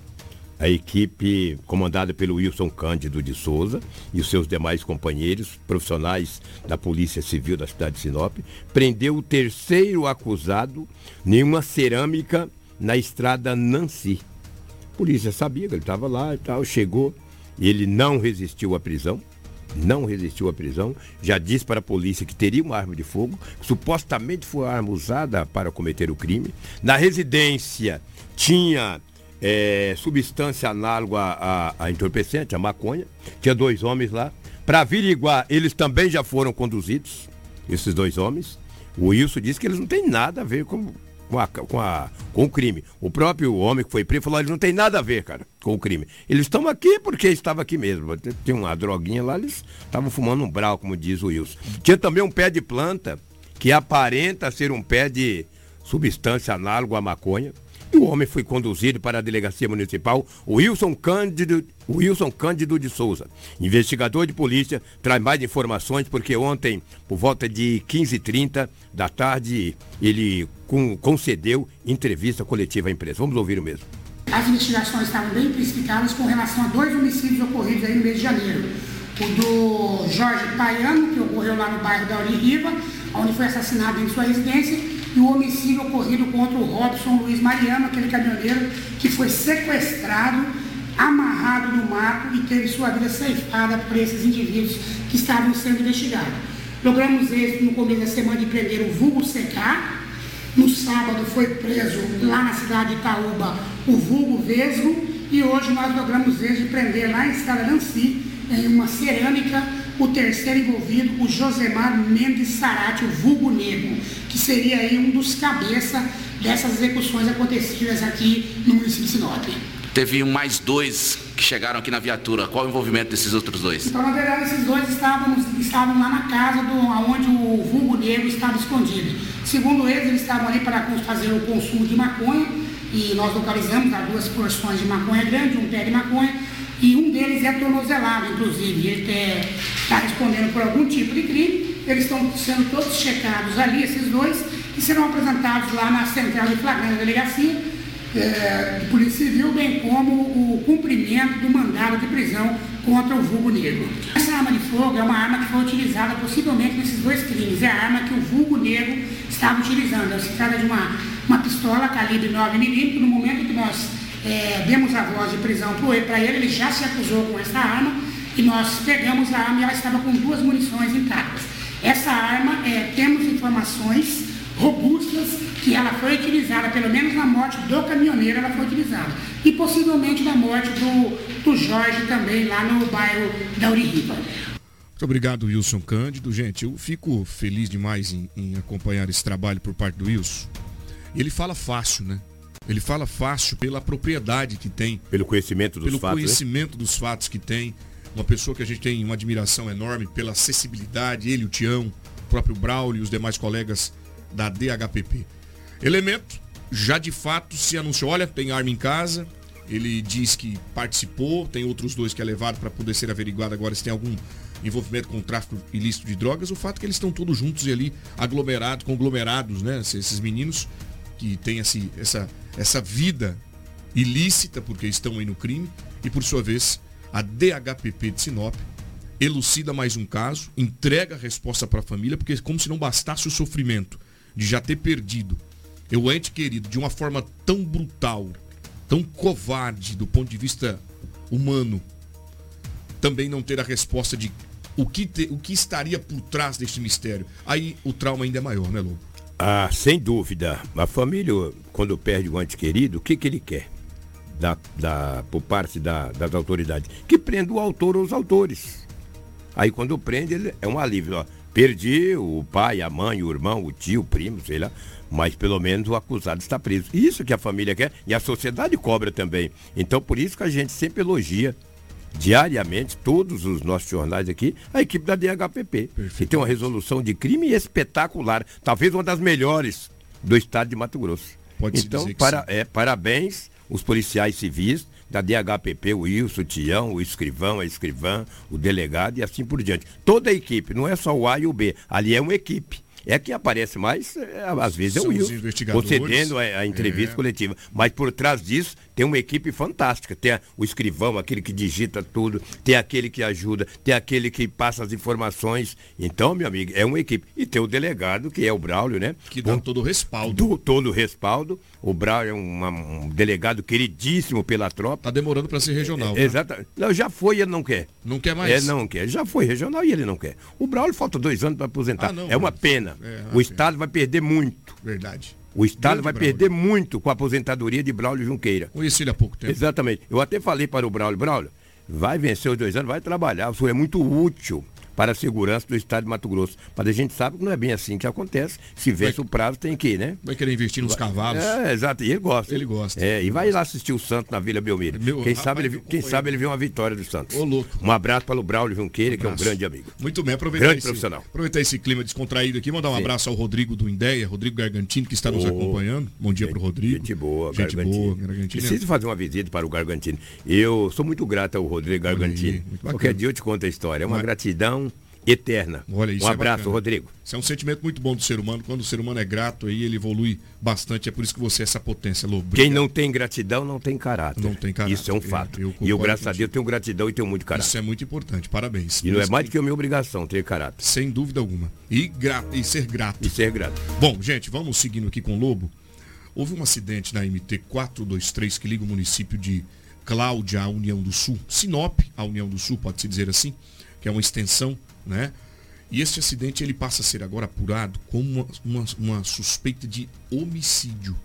A equipe comandada pelo Wilson Cândido de Souza e os seus demais companheiros profissionais da Polícia Civil da cidade de Sinop prendeu o terceiro acusado em uma cerâmica na estrada Nancy. Polícia sabia que ele estava lá e tal, chegou, ele não resistiu à prisão, não resistiu à prisão, já disse para a polícia que teria uma arma de fogo, que supostamente foi a arma usada para cometer o crime. Na residência tinha é, substância análoga a entorpecente, a maconha, tinha dois homens lá. Para averiguar, eles também já foram conduzidos, esses dois homens. O Wilson disse que eles não têm nada a ver com, com, a, com, a, com o crime. O próprio homem que foi preso falou: eles não tem nada a ver, cara, com o crime. Eles estão aqui porque estava aqui mesmo. Tem uma droguinha lá, eles estavam fumando um brau, como diz o Wilson. Tinha também um pé de planta que aparenta ser um pé de substância análoga à maconha. E o homem foi conduzido para a delegacia municipal Wilson Cândido, Wilson Cândido de Souza. Investigador de polícia traz mais informações porque ontem, por volta de 15h30 da tarde, ele concedeu entrevista coletiva à empresa. Vamos ouvir o mesmo. As investigações estavam bem precipitadas com relação a dois homicídios ocorridos aí no mês de janeiro. O do Jorge Paiano, que ocorreu lá no bairro da Riva, onde foi assassinado em sua residência, e o homicídio ocorrido contra o Robson Luiz Mariano, aquele caminhoneiro que foi sequestrado, amarrado no mato e teve sua vida ceifada por esses indivíduos que estavam sendo investigados. Logramos êxito no começo da semana de prender o vulgo Secar. No sábado foi preso lá na cidade de Itaúba o vulgo Vesgo. E hoje nós logramos êxito de prender lá em Estrada Nancy, em uma cerâmica, o terceiro envolvido, o Josemar Mendes Sarati, o vulgo negro, que seria aí um dos cabeças dessas execuções acontecidas aqui no município de Sinop. Teve mais dois que chegaram aqui na viatura. Qual o envolvimento desses outros dois? Então, na verdade, esses dois estavam, estavam lá na casa do, onde o vulgo negro estava escondido. Segundo eles, eles estavam ali para fazer o consumo de maconha e nós localizamos as duas porções de maconha grande, um pé de maconha, e um deles é tornozelado, inclusive. Ele está respondendo por algum tipo de crime eles estão sendo todos checados ali, esses dois, e serão apresentados lá na central de flagrante da delegacia é, de Polícia Civil, bem como o cumprimento do mandado de prisão contra o vulgo negro. Essa arma de fogo é uma arma que foi utilizada possivelmente nesses dois crimes. É a arma que o vulgo negro estava utilizando. Se trata de uma, uma pistola calibre 9mm. No momento que nós é, demos a voz de prisão para ele, ele já se acusou com essa arma e nós pegamos a arma e ela estava com duas munições intactas. Essa arma, é, temos informações robustas que ela foi utilizada, pelo menos na morte do caminhoneiro ela foi utilizada. E possivelmente na morte do, do Jorge também, lá no bairro da Uririba. Muito obrigado, Wilson Cândido. Gente, eu fico feliz demais em, em acompanhar esse trabalho por parte do Wilson. Ele fala fácil, né? Ele fala fácil pela propriedade que tem. Pelo conhecimento dos pelo fatos. Pelo conhecimento né? dos fatos que tem. Uma pessoa que a gente tem uma admiração enorme pela acessibilidade, ele, o Tião, o próprio Braulio e os demais colegas da DHPP. Elemento, já de fato se anunciou, olha, tem arma em casa, ele diz que participou, tem outros dois que é levado para poder ser averiguado agora se tem algum envolvimento com tráfico ilícito de drogas. O fato é que eles estão todos juntos e ali aglomerados, conglomerados, né? Esses meninos que esse, essa, essa vida ilícita porque estão aí no crime e por sua vez a DHPP de Sinop elucida mais um caso, entrega a resposta para a família, porque como se não bastasse o sofrimento de já ter perdido o ente querido de uma forma tão brutal, tão covarde do ponto de vista humano, também não ter a resposta de o que, te, o que estaria por trás deste mistério. Aí o trauma ainda é maior, né, Lobo? Ah, sem dúvida. A família, quando perde o ente querido, o que, que ele quer? Da, da, por parte da, das autoridades? Que prenda o autor ou os autores. Aí quando prende, ele é um alívio. Ó. Perdi o pai, a mãe, o irmão, o tio, o primo, sei lá. Mas pelo menos o acusado está preso. Isso que a família quer e a sociedade cobra também. Então por isso que a gente sempre elogia diariamente, todos os nossos jornais aqui, a equipe da DHPP, que tem uma resolução de crime espetacular, talvez uma das melhores do estado de Mato Grosso. Pode então, para, é, parabéns os policiais civis da DHPP, o Wilson, o Tião, o escrivão, a escrivã, o delegado e assim por diante. Toda a equipe, não é só o A e o B, ali é uma equipe. É quem aparece mais, é, às vezes São é o Wilson, concedendo a, a entrevista é. coletiva. Mas por trás disso tem uma equipe fantástica. Tem a, o escrivão, aquele que digita tudo, tem aquele que ajuda, tem aquele que passa as informações. Então, meu amigo, é uma equipe. E tem o delegado, que é o Braulio, né? Que dá todo o respaldo. Do, todo o respaldo. O Braulio é uma, um delegado queridíssimo pela tropa. Tá demorando para ser regional. É, Exato. Não, já foi e ele não quer. Não quer mais? É, não quer. Já foi regional e ele não quer. O Braulio falta dois anos para aposentar. Ah, não, é uma pena. É, o Estado vai perder muito. Verdade. O Estado vai Braulio. perder muito com a aposentadoria de Braulio Junqueira. Conheci ele há pouco tempo. Exatamente. Eu até falei para o Braulio, Braulio, vai vencer os dois anos, vai trabalhar, o senhor é muito útil para a segurança do estado de Mato Grosso. Mas a gente sabe que não é bem assim que acontece. Se vence vai, o prazo, tem que ir, né? Vai querer investir nos cavalos. É, exato. E ele gosta. Ele gosta. É, e vai lá assistir o Santos na Vila Belmiro. Meu, quem, rapaz, sabe ele, quem sabe ele vê uma vitória do Santos. Ô, louco. Um abraço para o Braulio Junqueira, um que é um grande amigo. Muito bem, aproveitar grande esse, profissional. aproveitar esse clima descontraído aqui, mandar um Sim. abraço ao Rodrigo do Indéia, Rodrigo Gargantino, que está nos oh, acompanhando. Bom dia para o Rodrigo. Gente boa, gente Gargantino. boa, Gargantino. Preciso fazer uma visita para o Gargantino. Eu sou muito grato ao Rodrigo Gargantino. Qualquer dia eu te conto a história. É uma Mas... gratidão eterna. Olha, isso um é abraço, é Rodrigo. Isso é um sentimento muito bom do ser humano. Quando o ser humano é grato, aí ele evolui bastante. É por isso que você é essa potência, Lobo. Quem não tem gratidão não tem caráter. Não tem caráter. Isso é um fato. Eu, eu e eu, graças a Deus, tenho gratidão e tenho muito caráter. Isso é muito importante. Parabéns. E não é mais do que a minha obrigação ter caráter. Sem dúvida alguma. E, gra... e ser grato. E ser grato. Bom, gente, vamos seguindo aqui com o Lobo. Houve um acidente na MT 423 que liga o município de Cláudia à União do Sul. Sinop, à União do Sul, pode-se dizer assim, que é uma extensão, né? E este acidente ele passa a ser agora apurado como uma, uma, uma suspeita de homicídio.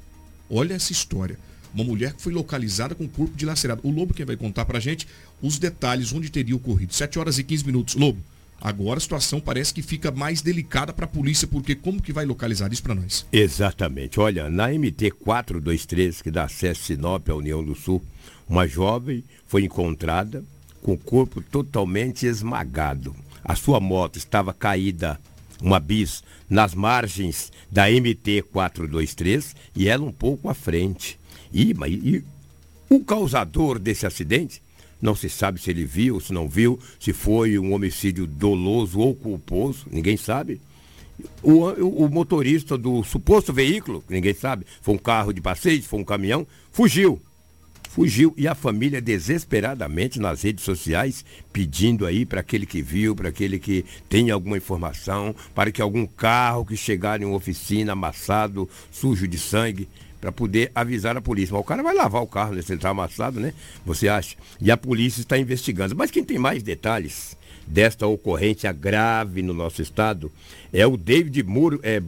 Olha essa história. Uma mulher que foi localizada com o corpo dilacerado. O Lobo quem vai contar pra gente os detalhes onde teria ocorrido. 7 horas e 15 minutos. Lobo, agora a situação parece que fica mais delicada para a polícia, porque como que vai localizar isso para nós? Exatamente. Olha, na MT 423, que dá acesso Sinop à União do Sul, uma jovem foi encontrada com o corpo totalmente esmagado. A sua moto estava caída, uma bis, nas margens da MT 423 e ela um pouco à frente. E, e o causador desse acidente não se sabe se ele viu, se não viu, se foi um homicídio doloso ou culposo, ninguém sabe. O, o, motorista do suposto veículo, ninguém sabe, foi um carro de passeio, foi um caminhão, fugiu fugiu e a família desesperadamente nas redes sociais pedindo aí para aquele que viu, para aquele que tem alguma informação, para que algum carro que chegar em uma oficina amassado, sujo de sangue, para poder avisar a polícia. Mas o cara vai lavar o carro, né? Se ele está amassado, né? Você acha? E a polícia está investigando. Mas quem tem mais detalhes desta ocorrência grave no nosso estado é o David Muro, é,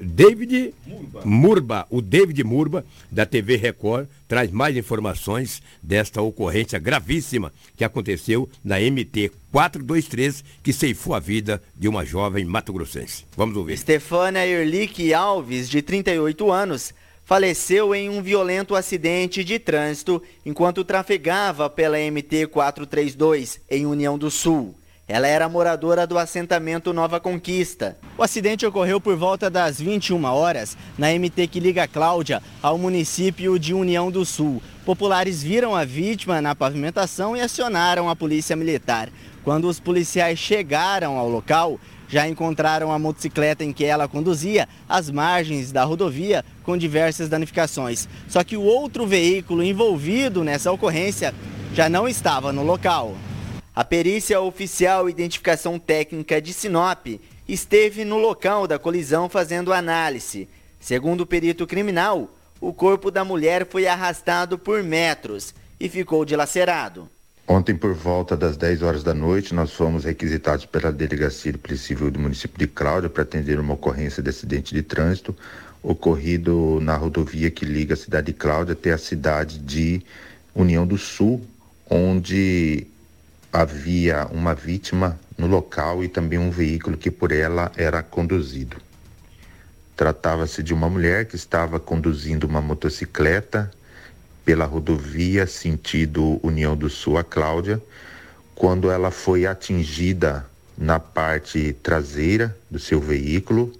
David Murba. Murba. O David Murba, da TV Record, traz mais informações desta ocorrência gravíssima que aconteceu na MT 423, que ceifou a vida de uma jovem mato-grossense. Vamos ouvir. Stefânia Erlich Alves, de 38 anos, faleceu em um violento acidente de trânsito enquanto trafegava pela MT 432 em União do Sul. Ela era moradora do assentamento Nova Conquista. O acidente ocorreu por volta das 21 horas na MT que liga Cláudia ao município de União do Sul. Populares viram a vítima na pavimentação e acionaram a polícia militar. Quando os policiais chegaram ao local, já encontraram a motocicleta em que ela conduzia às margens da rodovia com diversas danificações. Só que o outro veículo envolvido nessa ocorrência já não estava no local. A perícia oficial identificação técnica de Sinop esteve no local da colisão fazendo análise. Segundo o perito criminal, o corpo da mulher foi arrastado por metros e ficou dilacerado. Ontem, por volta das 10 horas da noite, nós fomos requisitados pela Delegacia de Polícia Civil do município de Cláudia para atender uma ocorrência de acidente de trânsito ocorrido na rodovia que liga a cidade de Cláudia até a cidade de União do Sul, onde havia uma vítima no local e também um veículo que por ela era conduzido. Tratava-se de uma mulher que estava conduzindo uma motocicleta pela rodovia sentido União do Sul a Cláudia, quando ela foi atingida na parte traseira do seu veículo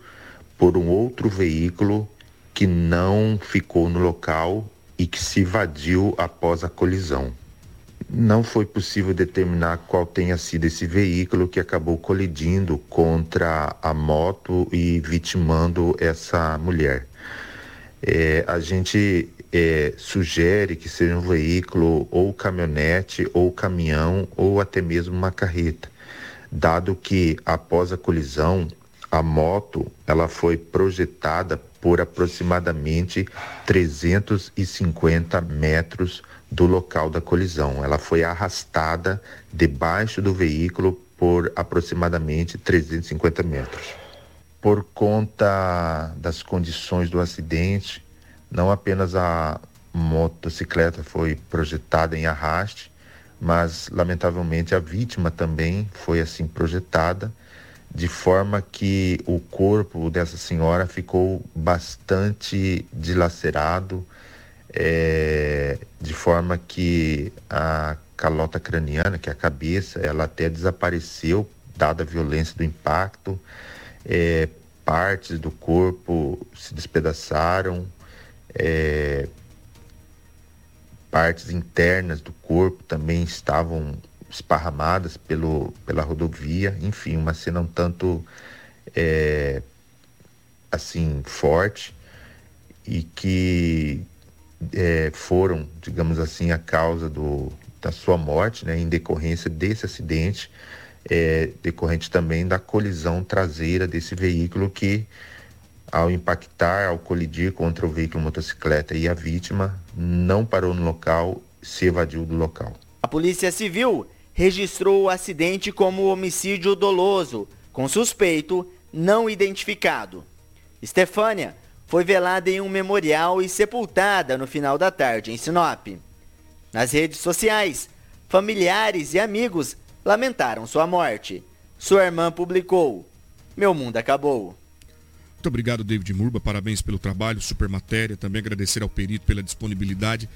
por um outro veículo que não ficou no local e que se evadiu após a colisão. Não foi possível determinar qual tenha sido esse veículo que acabou colidindo contra a moto e vitimando essa mulher. É, a gente é, sugere que seja um veículo ou caminhonete ou caminhão ou até mesmo uma carreta, dado que após a colisão a moto ela foi projetada por aproximadamente 350 metros do local da colisão. Ela foi arrastada debaixo do veículo por aproximadamente 350 metros. Por conta das condições do acidente, não apenas a motocicleta foi projetada em arraste, mas lamentavelmente a vítima também foi assim projetada, de forma que o corpo dessa senhora ficou bastante dilacerado, é, de forma que a calota craniana, que é a cabeça, ela até desapareceu, dada a violência do impacto. É, partes do corpo se despedaçaram, é, partes internas do corpo também estavam esparramadas pelo, pela rodovia, enfim, uma cena um tanto é, assim forte e que é, foram, digamos assim, a causa do, da sua morte, né, em decorrência desse acidente, é, decorrente também da colisão traseira desse veículo que, ao impactar, ao colidir contra o veículo motocicleta e a vítima, não parou no local, se evadiu do local. A Polícia Civil registrou o acidente como homicídio doloso, com suspeito não identificado. Estefânia foi velada em um memorial e sepultada no final da tarde em Sinop. Nas redes sociais, familiares e amigos lamentaram sua morte. Sua irmã publicou: Meu mundo acabou. Muito obrigado, David Murba. Parabéns pelo trabalho, super matéria. Também agradecer ao perito pela disponibilidade.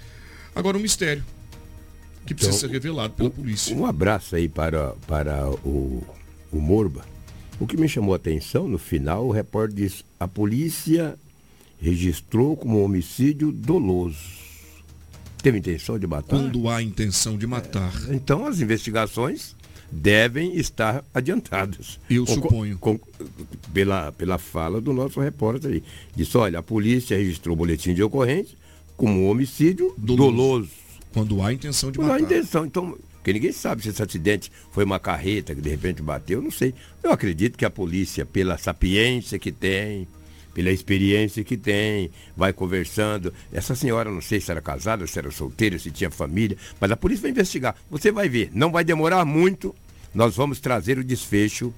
Agora, um mistério que precisa então, ser revelado pela um, polícia. Um abraço aí para, para o, o Murba. O que me chamou a atenção, no final, o repórter diz: a polícia registrou como homicídio doloso. Teve intenção de matar? Quando há intenção de matar. É, então as investigações devem estar adiantadas. Eu com, suponho. Com, pela, pela fala do nosso repórter aí. Disse, olha, a polícia registrou o boletim de ocorrência como homicídio doloso. doloso. Quando há intenção de Quando matar. Quando há intenção. Então, porque ninguém sabe se esse acidente foi uma carreta que de repente bateu, não sei. Eu acredito que a polícia, pela sapiência que tem, pela experiência que tem, vai conversando. Essa senhora, não sei se era casada, se era solteira, se tinha família, mas a polícia vai investigar. Você vai ver, não vai demorar muito, nós vamos trazer o desfecho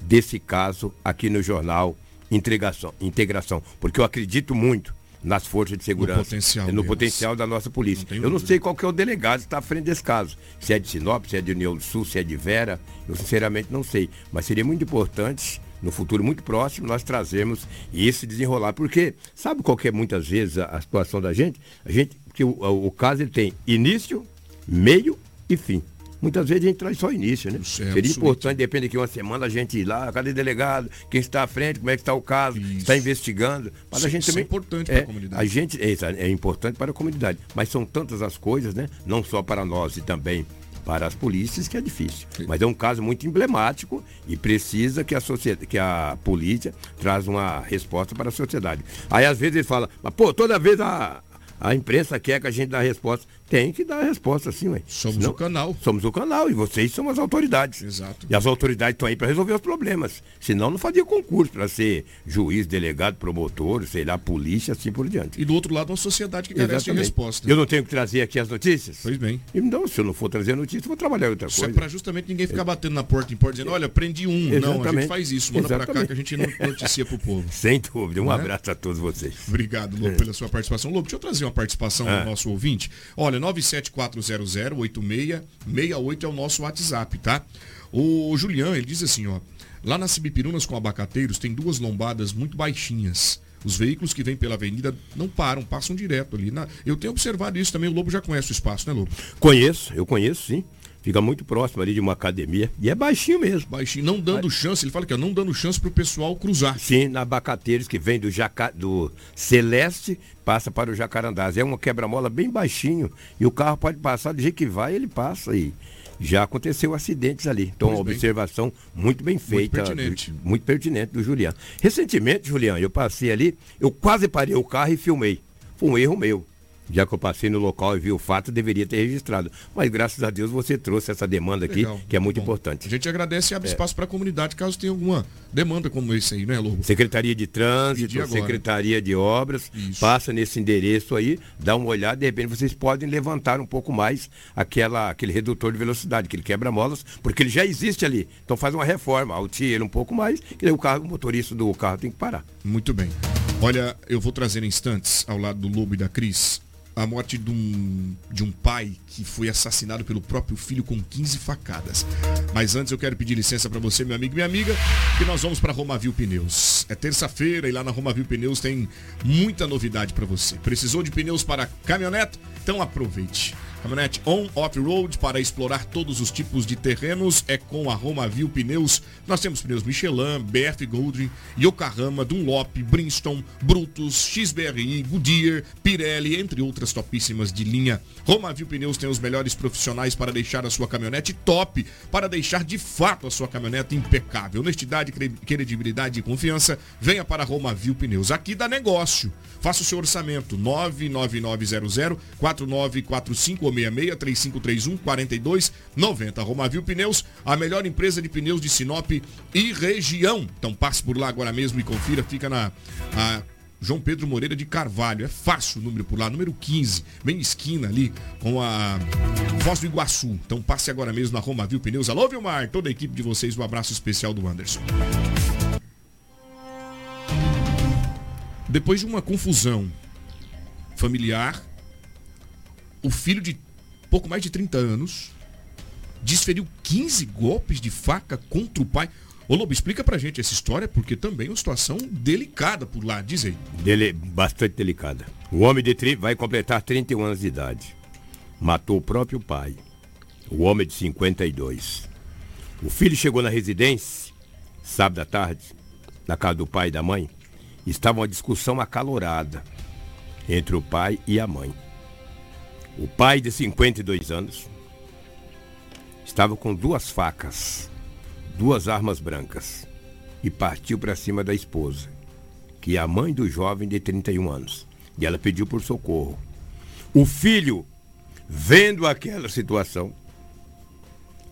desse caso aqui no jornal integração, integração, porque eu acredito muito nas forças de segurança, No potencial no potencial da nossa polícia. tenho eu não sei qual que é o delegado que está à frente desse caso. Se é de Sinop, se é de União do Sul, se é de Vera, eu sinceramente não sei. Mas seria muito importante, no futuro muito próximo, nós trazermos esse desenrolar. Porque sabe qual que é muitas vezes a, a situação da gente? A gente, que o, o caso ele tem início, meio e fim. Muitas vezes a gente traz só início, né? Seria absoluto. importante, depende que uma semana a gente ir lá, cadê delegado, quem está à frente, como é que está o caso, está investigando. Mas Isso- a gente isso é também. importante para a comunidade. A gente, é, isso, é importante para a comunidade. Mas são tantas as coisas, né? Não só para nós e também para as polícias, que é difícil. Mas é um caso muito emblemático e precisa que a, sociedade, que a polícia traz uma resposta para a sociedade. Aí às vezes ele fala, mas pô, toda vez a, a imprensa quer que a gente dê a resposta. Tem que dar a resposta sim, ué. Somos o canal. Somos o canal e vocês são as autoridades. Exato. E as autoridades estão aí para resolver os problemas. Senão não fazia concurso para ser juiz, delegado, promotor, sei lá, polícia, assim por diante. E do outro lado, uma sociedade que carece de Exatamente. resposta. Eu não tenho que trazer aqui as notícias? Pois bem. Então, se eu não for trazer notícias, eu vou trabalhar em outra Isso é coisa. para justamente ninguém ficar batendo na porta em porta dizendo, olha, prendi um. Não, a gente Exatamente. faz isso, manda para cá Exatamente. que a gente não noticia pro povo. Sem dúvida. Um Né? abraço a todos vocês. Obrigado, Lobo, pela sua participação. Lobo, deixa eu trazer uma participação Ah. do nosso ouvinte. Olha, 974008668 é o nosso WhatsApp, tá? O Julião, ele diz assim, ó. Lá nas Cibipirunas com abacateiro tem duas lombadas muito baixinhas. Os veículos que vêm pela avenida não param, passam direto ali. Na- Eu tenho observado isso também. O Lobo já conhece o espaço, né, Lobo? Conheço, eu conheço sim. Fica muito próximo ali de uma academia. E é baixinho mesmo. Baixinho, não dando chance, ele fala que é não dando chance pro pessoal cruzar. Sim, na Abacateiros, que vem do, Jaca... do Celeste, passa para o Jacarandás. É um quebra-mola bem baixinho. E o carro pode passar do jeito que vai, ele passa. E já aconteceu acidentes ali. Então, Pois uma bem. observação muito bem feita. pertinente. do- muito pertinente do Juliano. Recentemente, Juliano, eu passei ali, eu quase parei o carro e filmei. Foi um erro meu. Já que eu passei no local e vi o fato, deveria ter registrado. Mas graças a Deus você trouxe essa demanda aqui, Legal. que é muito Bom, importante. A gente agradece e abre É. espaço para a comunidade caso tenha alguma demanda como esse aí, né, Lobo? Secretaria de Trânsito, agora. Secretaria de Obras, passa nesse endereço aí, dá uma olhada, de repente vocês podem levantar um pouco mais aquela, aquele redutor de velocidade, aquele quebra-molas, porque ele já existe ali. Então faz uma reforma, altia ele um pouco mais, que daí o, carro, o motorista do carro tem que parar. Muito bem. Olha, eu vou trazer instantes, ao lado do Lobo e da Cris, a morte de um, de um pai que foi assassinado pelo próprio filho com 15 facadas. Mas antes eu quero pedir licença para você, meu amigo e minha amiga, que nós vamos para Romavil Pneus. É terça-feira e lá na Romavil Pneus tem muita novidade para você. Precisou de pneus para caminhonete? Então aproveite. Caminhonete on, off-road para explorar todos os tipos de terrenos é com a Romavil Pneus. Nós temos pneus Michelin, BF Goldwyn, Yokohama, Dunlop, Bridgestone, Brutus, XBRI, Goodyear, Pirelli, entre outras topíssimas de linha. Romavil Pneus tem os melhores profissionais para deixar a sua caminhonete top, para deixar de fato a sua caminhonete impecável. Honestidade, cre- credibilidade e confiança, venha para Romavil Pneus. Aqui dá negócio. Faça o seu orçamento 99900 4945 ou 66 3531 4290. Romavil Pneus, a melhor empresa de pneus de Sinop e região. Então passe por lá agora mesmo e confira, fica na João Pedro Moreira de Carvalho. É fácil o número por lá, número 15, bem esquina ali com a Foz do Iguaçu. Então passe agora mesmo na Romavil Pneus. Alô, Vilmar, toda a equipe de vocês, um abraço especial do Anderson. Depois de uma confusão familiar, o filho de pouco mais de 30 anos desferiu 15 golpes de faca contra o pai. Ô Lobo, explica pra gente essa história, porque também é uma situação delicada por lá, diz aí. Dele, bastante delicada. O homem de tri, vai completar 31 anos de idade. Matou o próprio pai. O homem de 52. O filho chegou na residência, sábado à tarde, na casa do pai e da mãe. Estava uma discussão acalorada entre o pai e a mãe. O pai de 52 anos estava com duas facas, duas armas brancas, e partiu para cima da esposa, que é a mãe do jovem de 31 anos. E ela pediu por socorro. O filho, vendo aquela situação,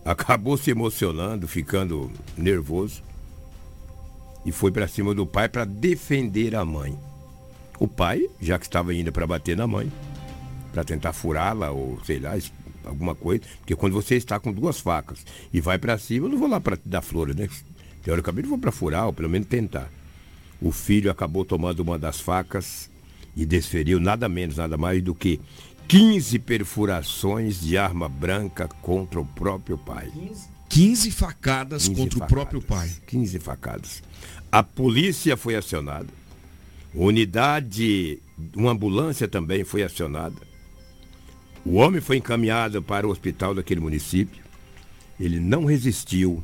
acabou se emocionando, ficando nervoso, e foi para cima do pai para defender a mãe. O pai, já que estava indo para bater na mãe, para tentar furá-la ou sei lá, alguma coisa, porque quando você está com duas facas e vai para cima, eu não vou lá para dar flores, né? Teoricamente eu vou para furar ou pelo menos tentar. o filho acabou tomando uma das facas e desferiu nada menos, nada mais do que 15 perfurações de arma branca contra o próprio pai. 15 facadas 15 contra facadas, o próprio pai. 15 facadas. A polícia foi acionada. Unidade, uma ambulância também foi acionada. O homem foi encaminhado para o hospital daquele município. Ele não resistiu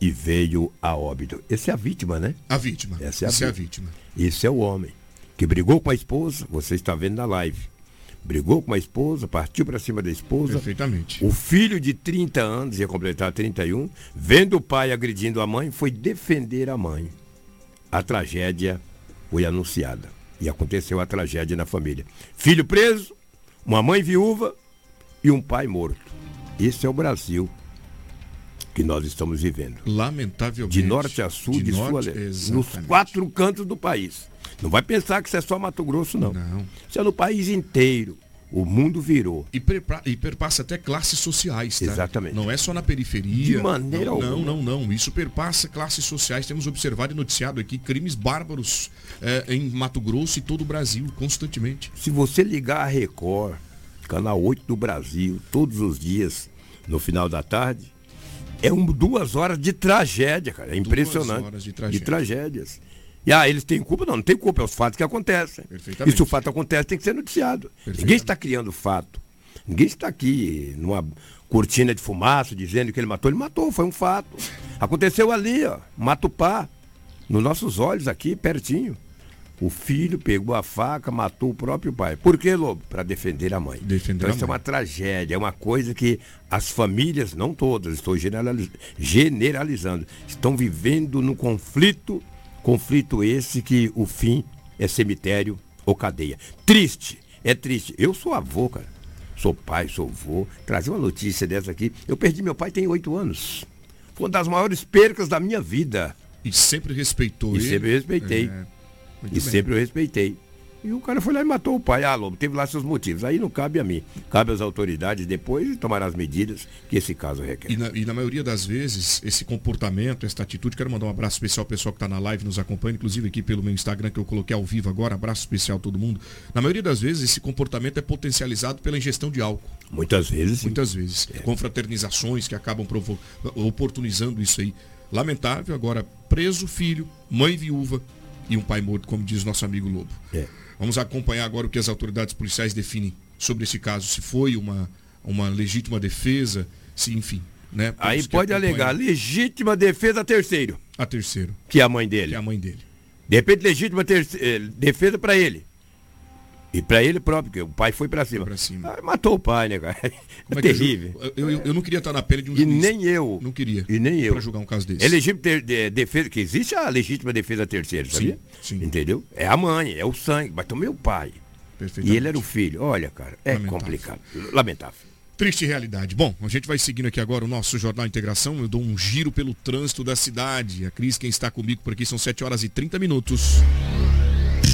e veio a óbito. Essa é a vítima, né? A vítima. Essa é a, Essa vítima. é a vítima. Esse é o homem que brigou com a esposa, você está vendo na live. Brigou com a esposa, partiu para cima da esposa. Perfeitamente. O filho de 30 anos, ia completar 31, vendo o pai agredindo a mãe, foi defender a mãe. A tragédia foi anunciada. E aconteceu a tragédia na família. Filho preso, uma mãe viúva e um pai morto. Esse é o Brasil que nós estamos vivendo. Lamentavelmente. De norte a sul, de, de sul a leste. Nos quatro cantos do país. Não vai pensar que isso é só Mato Grosso, não. Não. Isso é no país inteiro. O mundo virou. E, perpa- e perpassa até classes sociais, tá? Exatamente. Não é só na periferia. De maneira não, não, alguma. não, não. Isso perpassa classes sociais. Temos observado e noticiado aqui crimes bárbaros eh, em Mato Grosso e todo o Brasil, constantemente. Se você ligar a Record, canal 8 do Brasil, todos os dias, no final da tarde, é um, duas horas de tragédia, cara. É impressionante. horas de tragédia. tragédias. E ah, eles têm culpa? Não, não tem culpa, é os fatos que acontecem. E se o fato acontece, tem que ser noticiado. Ninguém está criando fato. Ninguém está aqui numa cortina de fumaça dizendo que ele matou. Ele matou, foi um fato. Aconteceu ali, ó, Matupá, nos nossos olhos aqui, pertinho. O filho pegou a faca, matou o próprio pai. Por que, Lobo? Para defender a mãe. Defender então a isso é mãe. uma tragédia, é uma coisa que as famílias, não todas, estou generaliz- generalizando, estão vivendo num conflito, conflito esse que o fim é cemitério ou cadeia. Triste, é triste. Eu sou avô, cara. Sou pai, sou avô. Trazer uma notícia dessa aqui. Eu perdi meu pai tem oito anos. Foi uma das maiores percas da minha vida. E sempre respeitou E ele. sempre respeitei. É, E bem. sempre eu respeitei. E o cara foi lá e matou o pai. Ah, Lobo, teve lá seus motivos. Aí não cabe a mim. Cabe às autoridades depois tomar as medidas que esse caso requer. E na, e na maioria das vezes, esse comportamento, essa atitude, quero mandar um abraço especial ao pessoal que está na live, nos acompanha, inclusive aqui pelo meu Instagram que eu coloquei ao vivo agora, abraço especial a todo mundo. Na maioria das vezes, esse comportamento é potencializado pela ingestão de álcool. Muitas vezes. sim. Muitas vezes. Confraternizações que acabam oportunizando isso aí. Lamentável, agora preso filho, mãe viúva e um pai morto, como diz nosso amigo Lobo. É. Vamos acompanhar agora o que as autoridades policiais definem sobre esse caso, se foi uma, uma legítima defesa, se enfim. Né? Aí pode acompanhar. alegar legítima defesa a terceiro, A terceiro, que é a mãe dele. que é a mãe dele. De repente, legítima terce- eh, defesa para ele. E para ele próprio, porque o pai foi para cima. pra cima. Ah, matou o pai, né, cara? É, Como é que terrível. eu, eu, eu- não queria estar na pele de um E juiz. nem eu. Não queria. E nem eu. Pra julgar um caso desse. É legítima ter- de- defesa, que existe a legítima defesa a terceiro, sabia? sim. Entendeu? É a mãe, é o sangue, mas também o pai. E ele era o filho. Olha, cara, é Lamentável. complicado. Lamentável. Triste realidade. Bom, a gente vai seguindo aqui agora o nosso Jornal Integração. Eu dou um giro pelo trânsito da cidade. A Cris, quem está comigo por aqui, são 7 horas e 30 minutos.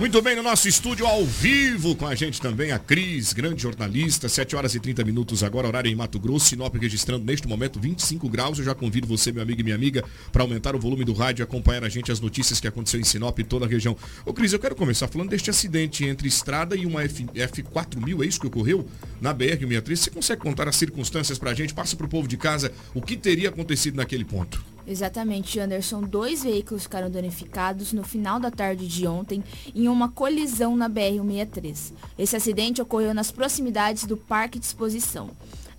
Muito bem, no nosso estúdio ao vivo com a gente também a Cris, grande jornalista, 7 horas e 30 minutos agora, horário em Mato Grosso, Sinop registrando neste momento 25 graus. Eu já convido você, meu amigo e minha amiga, para aumentar o volume do rádio e acompanhar a gente as notícias que aconteceu em Sinop e toda a região. Ô Cris, eu quero começar falando deste acidente entre estrada e uma F, F4000, é isso que ocorreu na BR-63. Você consegue contar as circunstâncias para a gente? Passa para o povo de casa o que teria acontecido naquele ponto. Exatamente, Anderson. Dois veículos ficaram danificados no final da tarde de ontem em uma colisão na BR-163. Esse acidente ocorreu nas proximidades do Parque de Exposição.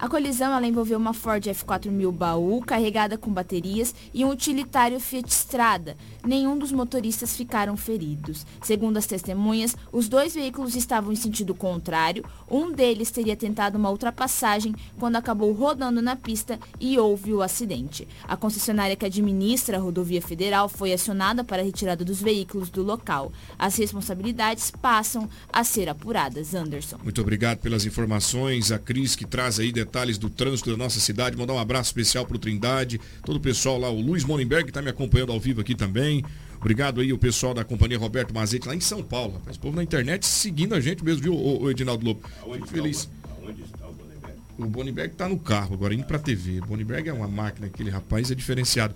A colisão ela envolveu uma Ford F4000 baú carregada com baterias e um utilitário Fiat Strada. Nenhum dos motoristas ficaram feridos. Segundo as testemunhas, os dois veículos estavam em sentido contrário. Um deles teria tentado uma ultrapassagem quando acabou rodando na pista e houve o acidente. A concessionária que administra a rodovia federal foi acionada para a retirada dos veículos do local. As responsabilidades passam a ser apuradas. Anderson. Muito obrigado pelas informações. A Cris que traz aí detalhes detalhes do trânsito da nossa cidade. Mandar um abraço especial pro Trindade, todo o pessoal lá, o Luiz Monenberg que tá me acompanhando ao vivo aqui também. Obrigado aí o pessoal da companhia Roberto Mazete lá em São Paulo. Rapaz, o povo na internet seguindo a gente mesmo, viu, o, Edinaldo Lobo? Fico feliz. Onde está o Bonenberg? O Bonenberg tá no carro agora, indo pra TV. O Bonenberg é uma máquina, aquele rapaz é diferenciado.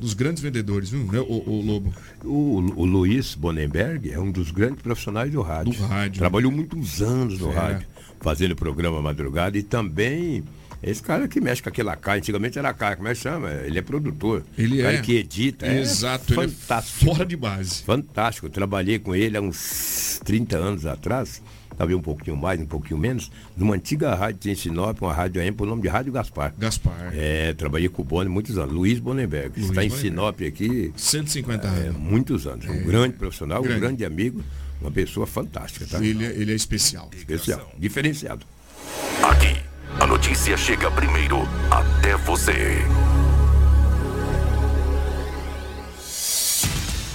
Dos grandes vendedores, viu, né, o, o Lobo? O, o Luiz Bonenberg é um dos grandes profissionais do rádio. Do rádio. Trabalhou muitos anos no É. rádio, fazendo programa madrugada e também esse cara que mexe com aquela cara, antigamente era cara, como é que chama? Ele é produtor. Ele cara é. que edita. é Exato, ele é fantástico. fora de base. Fantástico. Eu trabalhei com ele há uns 30 anos atrás, talvez um pouquinho mais, um pouquinho menos, numa antiga rádio em Sinop, uma rádio AM por nome de Rádio Gaspar. Gaspar. É, trabalhei com o Boni muitos anos. Luiz Bonenberg, Luiz está em Bonenberg. Sinop aqui. 150 é, anos. Muitos anos. Um grande profissional, Grande. um grande amigo, uma pessoa fantástica, tá? Ele, é- ele é especial. Especial, diferenciado. Aqui, a notícia chega primeiro até você.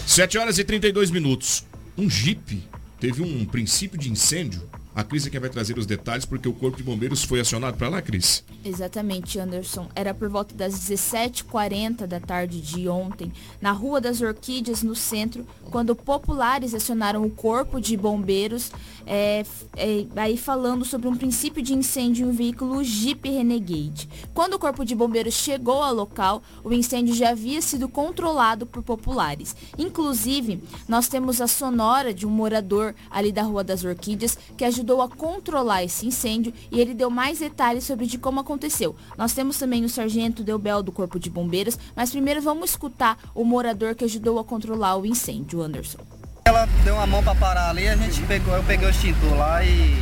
7 horas e 32 minutos. Um Jeep teve um princípio de incêndio. A Cris é quem vai trazer os detalhes porque o Corpo de Bombeiros foi acionado para lá, Cris. Exatamente, Anderson. Era por volta das 17h40 da tarde de ontem, na Rua das Orquídeas, no centro, quando populares acionaram o corpo de bombeiros, é, é, aí falando sobre um princípio de incêndio em um veículo Jeep Renegade. Quando o corpo de bombeiros chegou ao local, o incêndio já havia sido controlado por populares. Inclusive, nós temos a sonora de um morador ali da Rua das Orquídeas que ajudou a controlar esse incêndio e ele deu mais detalhes sobre de como aconteceu. Nós temos também o sargento Delbel do Corpo de Bombeiros, mas primeiro vamos escutar o morador que ajudou a controlar o incêndio, Anderson. Ela deu uma mão pra parar ali, a gente pegou, eu peguei o extintor lá e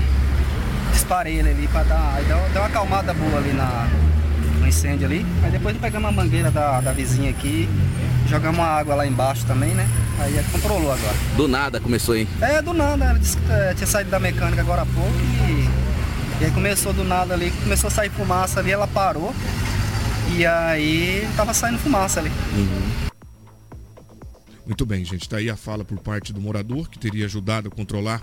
disparei ele ali pra dar. Deu uma acalmada boa ali na, no incêndio ali. Aí depois pegamos a mangueira da, da vizinha aqui, jogamos uma água lá embaixo também, né? Aí controlou agora. Do nada começou, hein? É, do nada, ela disse que eh, tinha saído da mecânica agora há pouco e, e aí começou do nada ali, começou a sair fumaça ali, ela parou e aí tava saindo fumaça ali. Muito bem, gente. Está aí a fala por parte do morador que teria ajudado a controlar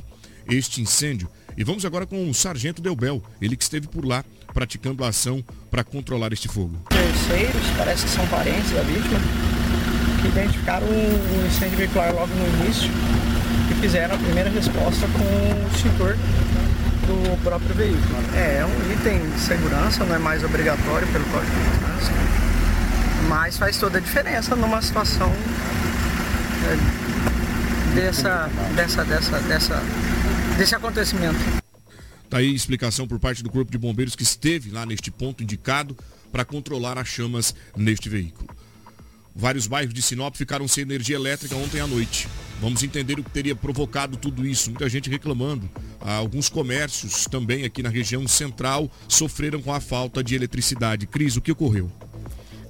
este incêndio. E vamos agora com o sargento Delbel, ele que esteve por lá praticando ação para controlar este fogo. terceiros, parece que são parentes da vítima, que identificaram o incêndio veicular logo no início e fizeram a primeira resposta com o extintor do próprio veículo. É, é um item de segurança, não é mais obrigatório pelo Código de Trânsito, mas faz toda a diferença numa situação é, dessa, dessa, dessa, dessa, desse acontecimento. Tá aí explicação por parte do Corpo de Bombeiros que esteve lá neste ponto indicado para controlar as chamas neste veículo. Vários bairros de Sinop ficaram sem energia elétrica ontem à noite. Vamos entender o que teria provocado tudo isso. Muita gente reclamando. Ah, Alguns comércios também aqui na região central sofreram com a falta de eletricidade. Cris, o que ocorreu?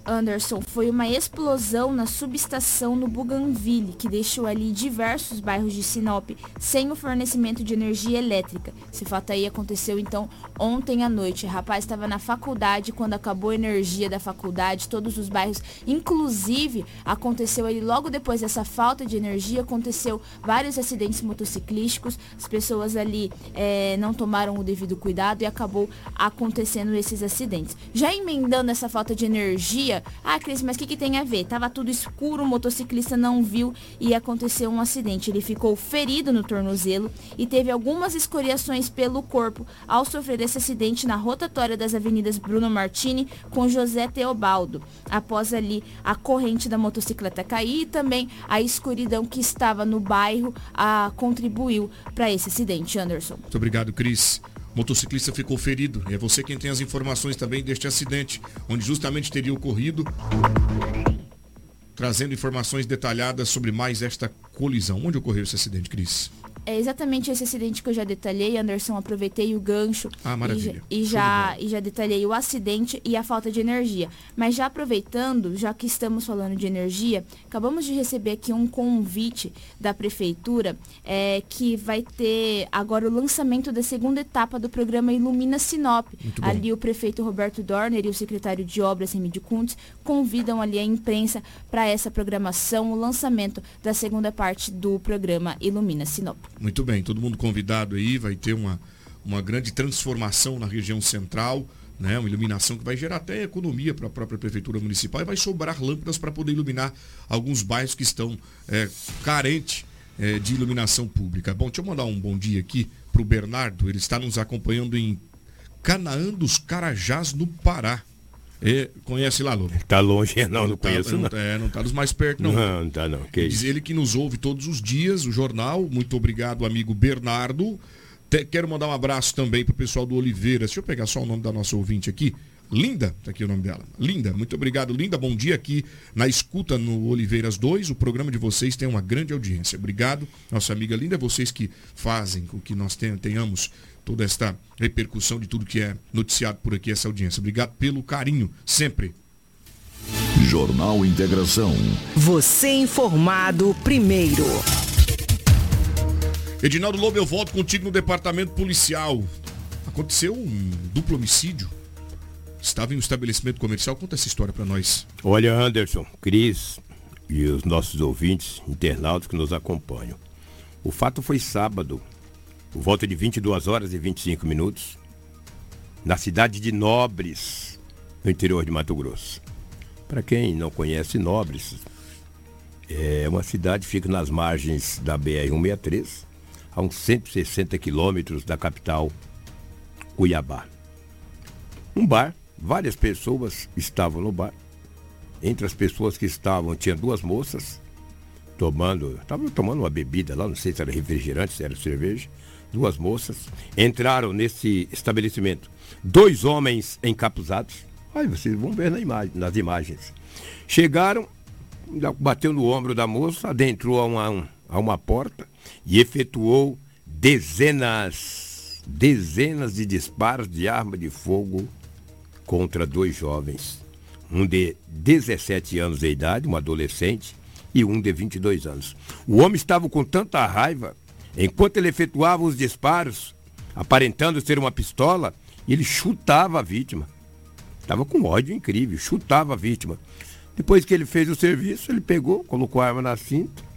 Anderson, foi uma explosão na subestação no Bougainville, que deixou ali diversos bairros de Sinop sem o fornecimento de energia elétrica. Esse fato aí aconteceu então ontem à noite. O rapaz estava na faculdade quando acabou a energia da faculdade, todos os bairros, inclusive aconteceu ali logo depois dessa falta de energia, aconteceu vários acidentes motociclísticos, as pessoas ali eh, não tomaram o devido cuidado e acabou acontecendo esses acidentes. Já emendando essa falta de energia, ah, Cris, mas o que, que tem a ver? Tava tudo escuro, o motociclista não viu e aconteceu um acidente. Ele ficou ferido no tornozelo e teve algumas escoriações pelo corpo ao sofrer esse acidente na rotatória das avenidas Bruno Martini com José Teobaldo. Após ali a corrente da motocicleta cair e também a escuridão que estava no bairro ah, contribuiu para esse acidente, Anderson. Muito obrigado, Cris. Motociclista ficou ferido. E é você quem tem as informações também deste acidente, onde justamente teria ocorrido. Trazendo informações detalhadas sobre mais esta colisão. Onde ocorreu esse acidente, Cris? É exatamente esse acidente que eu já detalhei, Anderson. Aproveitei o gancho Ah, e, e, já, e já detalhei o acidente e a falta de energia. Mas já aproveitando, já que estamos falando de energia, acabamos de receber aqui um convite da prefeitura é, que vai ter agora o lançamento da segunda etapa do programa Ilumina Sinop. Ali o prefeito Roberto Dorner e o secretário de Obras, Remídio Kuntz, convidam ali a imprensa para essa programação, o lançamento da segunda parte do programa Ilumina Sinop. Muito bem, todo mundo convidado aí, vai ter uma, uma grande transformação na região central, né? Uma iluminação que vai gerar até economia para a própria prefeitura municipal e vai sobrar lâmpadas para poder iluminar alguns bairros que estão é, carentes é, de iluminação pública. Bom, deixa eu mandar um bom dia aqui para o Bernardo. Ele está nos acompanhando em Canaã dos Carajás, no Pará. É, conhece lá, Lobo? Tá longe, não, não tá, conheço não. não. É, não tá dos mais perto, não. Não, não tá não. Que Diz isso. ele que nos ouve todos os dias, o jornal. Muito obrigado, amigo Bernardo. Te- quero mandar um abraço também pro pessoal do Oliveiras. Deixa eu pegar só o nome da nossa ouvinte aqui. Linda, tá aqui o nome dela. Linda, muito obrigado, Linda. Bom dia aqui na escuta no Oliveiras 2. O programa de vocês tem uma grande audiência. Obrigado, nossa amiga Linda. É vocês que fazem com que nós ten- tenhamos toda esta repercussão de tudo que é noticiado por aqui, essa audiência. Obrigado pelo carinho, sempre. Jornal Integração. Você informado primeiro. Edinaldo Lobo, eu volto contigo no departamento policial. Aconteceu um duplo homicídio. Estava em um estabelecimento comercial. Conta essa história para nós. Olha, Anderson, Cris e os nossos ouvintes, internautas que nos acompanham. O fato foi sábado, por volta de 22 horas e 25 minutos, na cidade de Nobres, no interior de Mato Grosso. Para quem não conhece Nobres, é uma cidade que fica nas margens da BR-163, a uns 160 quilômetros da capital Cuiabá. Um bar, várias pessoas estavam no bar. Entre as pessoas que estavam, tinha duas moças tomando, estavam tomando uma bebida lá, não sei se era refrigerante, se era cerveja. Duas moças entraram nesse estabelecimento. Dois homens encapuzados. Aí vocês vão ver na imagem, nas imagens. Chegaram, bateu no ombro da moça, adentrou a uma, a uma porta e efetuou dezenas, dezenas de disparos de arma de fogo contra dois jovens. Um de 17 anos de idade, um adolescente, e um de 22 anos. O homem estava com tanta raiva, enquanto ele efetuava os disparos, aparentando ser uma pistola, ele chutava a vítima. Estava com ódio incrível, chutava a vítima. Depois que ele fez o serviço, ele pegou, colocou a arma na cinta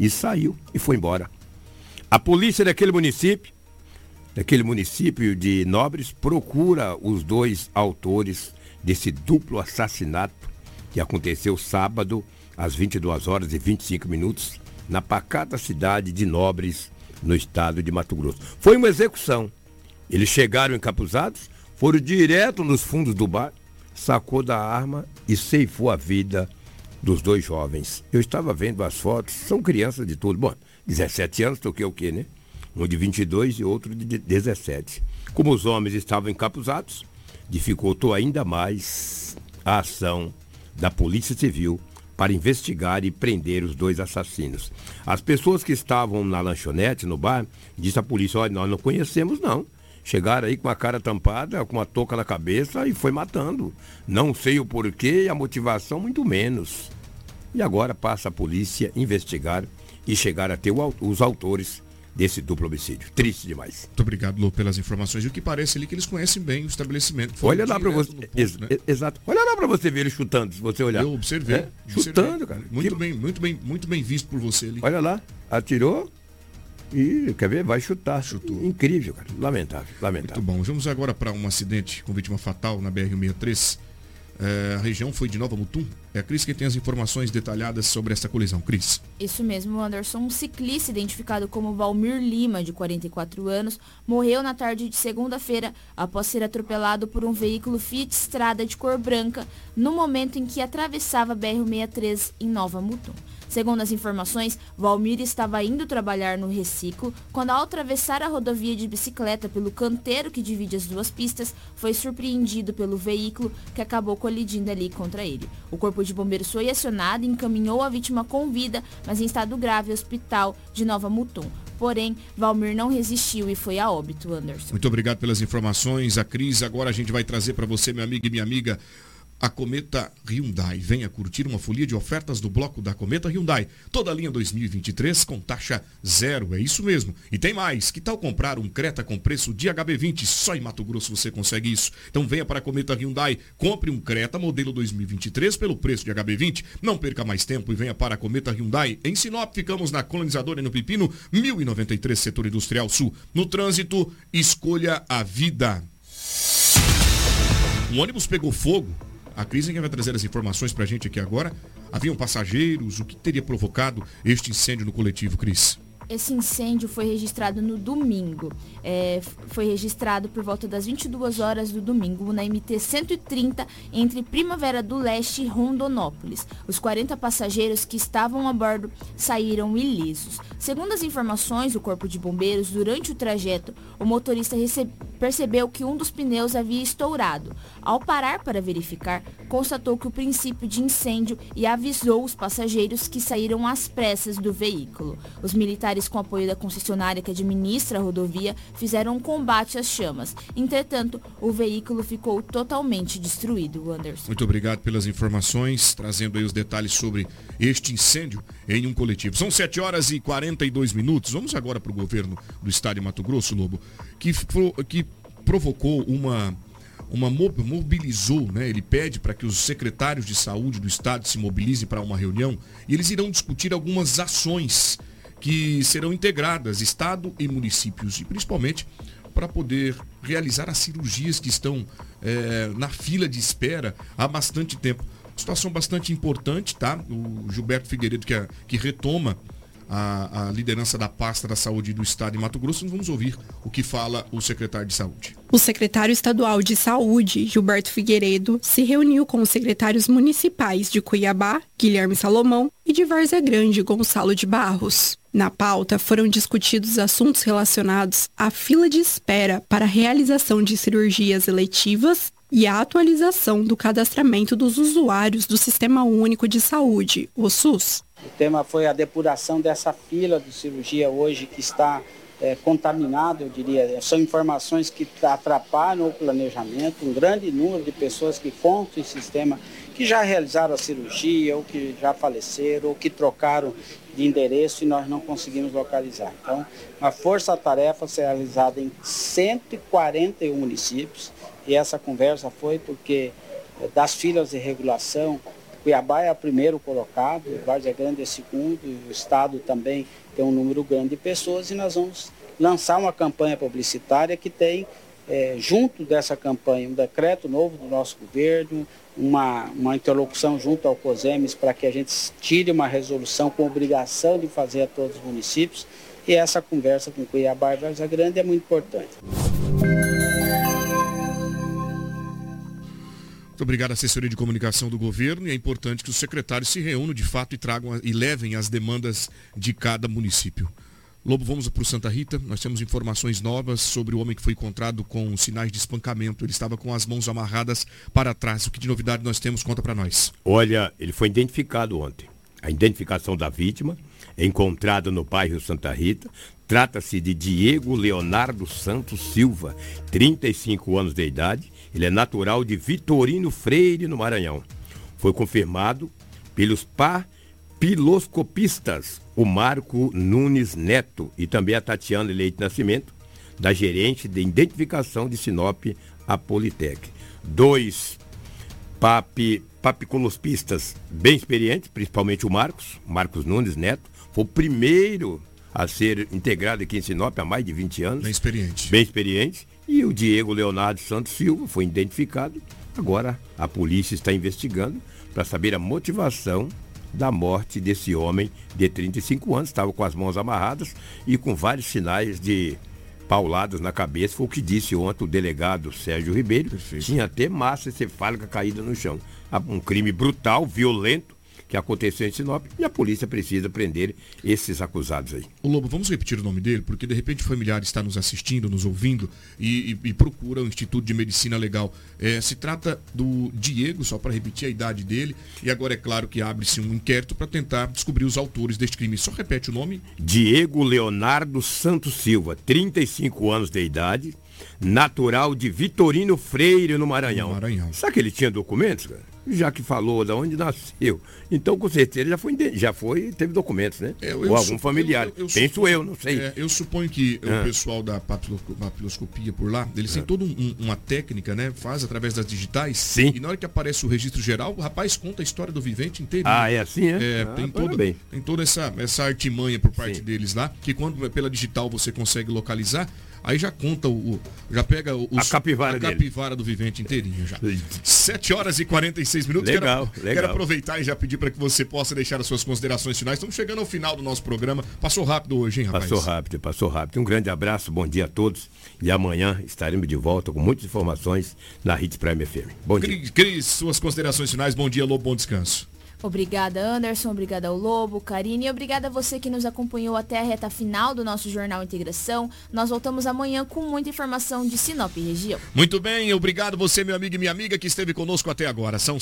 e saiu e foi embora. A polícia daquele município, daquele município de Nobres, procura os dois autores desse duplo assassinato que aconteceu sábado às 22 horas e 25 minutos na pacata cidade de Nobres, no estado de Mato Grosso. Foi uma execução. Eles chegaram encapuzados, foram direto nos fundos do bar, sacou da arma e ceifou a vida dos dois jovens. Eu estava vendo as fotos, são crianças de tudo. Bom, 17 anos, toquei o quê, né? Um de 22 e outro de 17. Como os homens estavam encapuzados, dificultou ainda mais a ação da Polícia Civil para investigar e prender os dois assassinos. As pessoas que estavam na lanchonete, no bar, disse à polícia, olha, nós não conhecemos não. Chegaram aí com a cara tampada, com uma touca na cabeça e foi matando. Não sei o porquê e a motivação muito menos. E agora passa a polícia investigar e chegar a ter o au- os autores desse duplo homicídio. Triste demais. Muito obrigado, Lô, pelas informações. E o que parece ali que eles conhecem bem o estabelecimento. Foram Olha lá para você. ponto, ex- né? Exato. Olha lá para você ver ele chutando, se você olhar. Eu observei. É, observei. Chutando, cara. Muito Que- bem, muito bem, muito bem visto por você ali. Olha lá, atirou e quer ver? Vai chutar. Chutou. Incrível, cara. Lamentável, lamentável. Muito bom. Vamos agora para um acidente com vítima fatal na BR-163. É, a região foi de Nova Mutum. É a Cris que tem as informações detalhadas sobre essa colisão. Cris. Isso mesmo, Anderson. Um ciclista identificado como Valmir Lima, de 44 anos, morreu na tarde de segunda-feira após ser atropelado por um veículo Fiat Strada de cor branca no momento em que atravessava a BR-163 em Nova Mutum. Segundo as informações, Valmir estava indo trabalhar no reciclo quando, ao atravessar a rodovia de bicicleta pelo canteiro que divide as duas pistas, foi surpreendido pelo veículo que acabou colidindo ali contra ele. O corpo de bombeiros foi acionado e encaminhou a vítima com vida, mas em estado grave ao hospital de Nova Mutum. Porém, Valmir não resistiu e foi a óbito, Anderson. Muito obrigado pelas informações. A Cris, agora a gente vai trazer para você, meu amigo e minha amiga, a Cometa Hyundai. Venha curtir uma folia de ofertas do bloco da Cometa Hyundai. Toda a linha 2023 com taxa zero. É isso mesmo. E tem mais. Que tal comprar um Creta com preço de HB20? Só em Mato Grosso você consegue isso. Então venha para a Cometa Hyundai. Compre um Creta modelo 2023 pelo preço de HB20. Não perca mais tempo e venha para a Cometa Hyundai. Em Sinop ficamos na colonizadora e no Pepino, 1093 Setor Industrial Sul. No trânsito, escolha a vida. Um ônibus pegou fogo. A Cris vai trazer as informações pra gente aqui agora. Haviam passageiros? O que teria provocado este incêndio no coletivo, Cris? Esse incêndio foi registrado no domingo. É, foi registrado por volta das 22 horas do domingo na MT 130 entre Primavera do Leste e Rondonópolis. Os 40 passageiros que estavam a bordo saíram ilesos. Segundo as informações do Corpo de Bombeiros, durante o trajeto, o motorista percebeu que um dos pneus havia estourado. Ao parar para verificar, constatou que o princípio de incêndio e avisou os passageiros que saíram às pressas do veículo. Os militares, com apoio da concessionária que administra a rodovia, fizeram um combate às chamas. Entretanto, o veículo ficou totalmente destruído, Anderson. Muito obrigado pelas informações, trazendo aí os detalhes sobre este incêndio em um coletivo. São 7 horas e 42 minutos. Vamos agora para o governo do estado de Mato Grosso, Lobo, que, que provocou uma uma mobilizou, né? Ele pede para que os secretários de saúde do estado se mobilizem para uma reunião e eles irão discutir algumas ações que serão integradas estado e municípios e principalmente para poder realizar as cirurgias que estão é, na fila de espera há bastante tempo. Situação bastante importante, tá? O Gilberto Figueiredo que, é, que retoma a, a, liderança da pasta da saúde do estado de Mato Grosso. Vamos ouvir o que fala o secretário de saúde. O secretário estadual de saúde, Gilberto Figueiredo, se reuniu com os secretários municipais de Cuiabá, Guilherme Salomão, e de Várzea Grande, Gonçalo de Barros. Na pauta foram discutidos assuntos relacionados à fila de espera para a realização de cirurgias eletivas e a atualização do cadastramento dos usuários do Sistema Único de Saúde, o SUS. O tema foi a depuração dessa fila de cirurgia hoje que está é, contaminada, eu diria. São informações que atrapalham o planejamento. Um grande número de pessoas que contam em sistema que já realizaram a cirurgia, ou que já faleceram, ou que trocaram de endereço e nós não conseguimos localizar. Então, uma força-tarefa será realizada em 141 municípios e essa conversa foi porque é, das filas de regulação, Cuiabá é o primeiro colocado, Várzea Grande é segundo, o estado também tem um número grande de pessoas e nós vamos lançar uma campanha publicitária que tem, é, junto dessa campanha, um decreto novo do nosso governo, uma, uma interlocução junto ao COSEMES para que a gente tire uma resolução com obrigação de fazer a todos os municípios e essa conversa com Cuiabá e Várzea Grande é muito importante. Muito obrigado assessoria de comunicação do governo e é importante que os secretários se reúnam de fato e tragam e levem as demandas de cada município. Lobo, vamos para o Santa Rita. Nós temos informações novas sobre o homem que foi encontrado com sinais de espancamento. Ele estava com as mãos amarradas para trás. O que de novidade nós temos? Conta para nós. Olha, ele foi identificado ontem. A identificação da vítima é encontrada no bairro Santa Rita. Trata-se de Diego Leonardo Santos Silva, 35 anos de idade ele é natural de Vitorino Freire, no Maranhão. Foi confirmado pelos papiloscopistas, o Marco Nunes Neto e também a Tatiana Leite Nascimento, da gerente de identificação de Sinop, a Politec. Dois papi, papiculospistas bem experientes, principalmente o Marcos, Marcos Nunes Neto, foi o primeiro a ser integrado aqui em Sinop há mais de 20 anos. Bem experiente. Bem experiente. E o Diego Leonardo Santos Silva foi identificado. Agora a polícia está investigando para saber a motivação da morte desse homem de 35 anos. Estava com as mãos amarradas e com vários sinais de pauladas na cabeça. Foi o que disse ontem o delegado Sérgio Ribeiro. Perfeito. Tinha até massa encefálica caída no chão. Um crime brutal, violento, que aconteceu em Sinop e a polícia precisa prender esses acusados aí. O Lobo, vamos repetir o nome dele, porque de repente o familiar está nos assistindo, nos ouvindo e, e, e procura o Instituto de Medicina Legal. É, se trata do Diego, só para repetir a idade dele, e agora é claro que abre-se um inquérito para tentar descobrir os autores deste crime. Só repete o nome. Diego Leonardo Santos Silva, 35 anos de idade, natural de Vitorino Freire, no Maranhão. No Maranhão. Sabe que ele tinha documentos, cara? Já que falou de onde nasceu, então com certeza já foi, já foi teve documentos, né? É, eu, Ou algum familiar. Eu, eu, Penso suponho, eu, não sei. É, eu suponho que Ah. o pessoal da papilo- papiloscopia por lá, eles têm toda um- uma técnica, né? Faz através das digitais. Sim. E na hora que aparece o registro geral, o rapaz conta a história do vivente inteiro. Ah, é assim, é? Ah, tem, toda, parabéns. tem toda essa, essa artimanha por parte deles lá, que quando pela digital você consegue localizar, aí já conta o. já pega o, A capivara a dele. capivara do vivente inteirinho já. 7 horas e 46 minutos. Legal, quero, legal. Quero aproveitar e já pedir para que você possa deixar as suas considerações finais. Estamos chegando ao final do nosso programa. Passou rápido hoje, hein, rapaz? Passou rápido, passou rápido. Um grande abraço, bom dia a todos. E amanhã estaremos de volta com muitas informações na Hits Prime FM. Bom dia. Cris, Cris, suas considerações finais. Bom dia, Lobo, bom descanso. Obrigada, Anderson. Obrigada ao Lobo, Karine. E obrigada a você que nos acompanhou até a reta final do nosso Jornal Integração. Nós voltamos amanhã com muita informação de Sinop e região. Muito bem, obrigado você, meu amigo e minha amiga, que esteve conosco até agora. São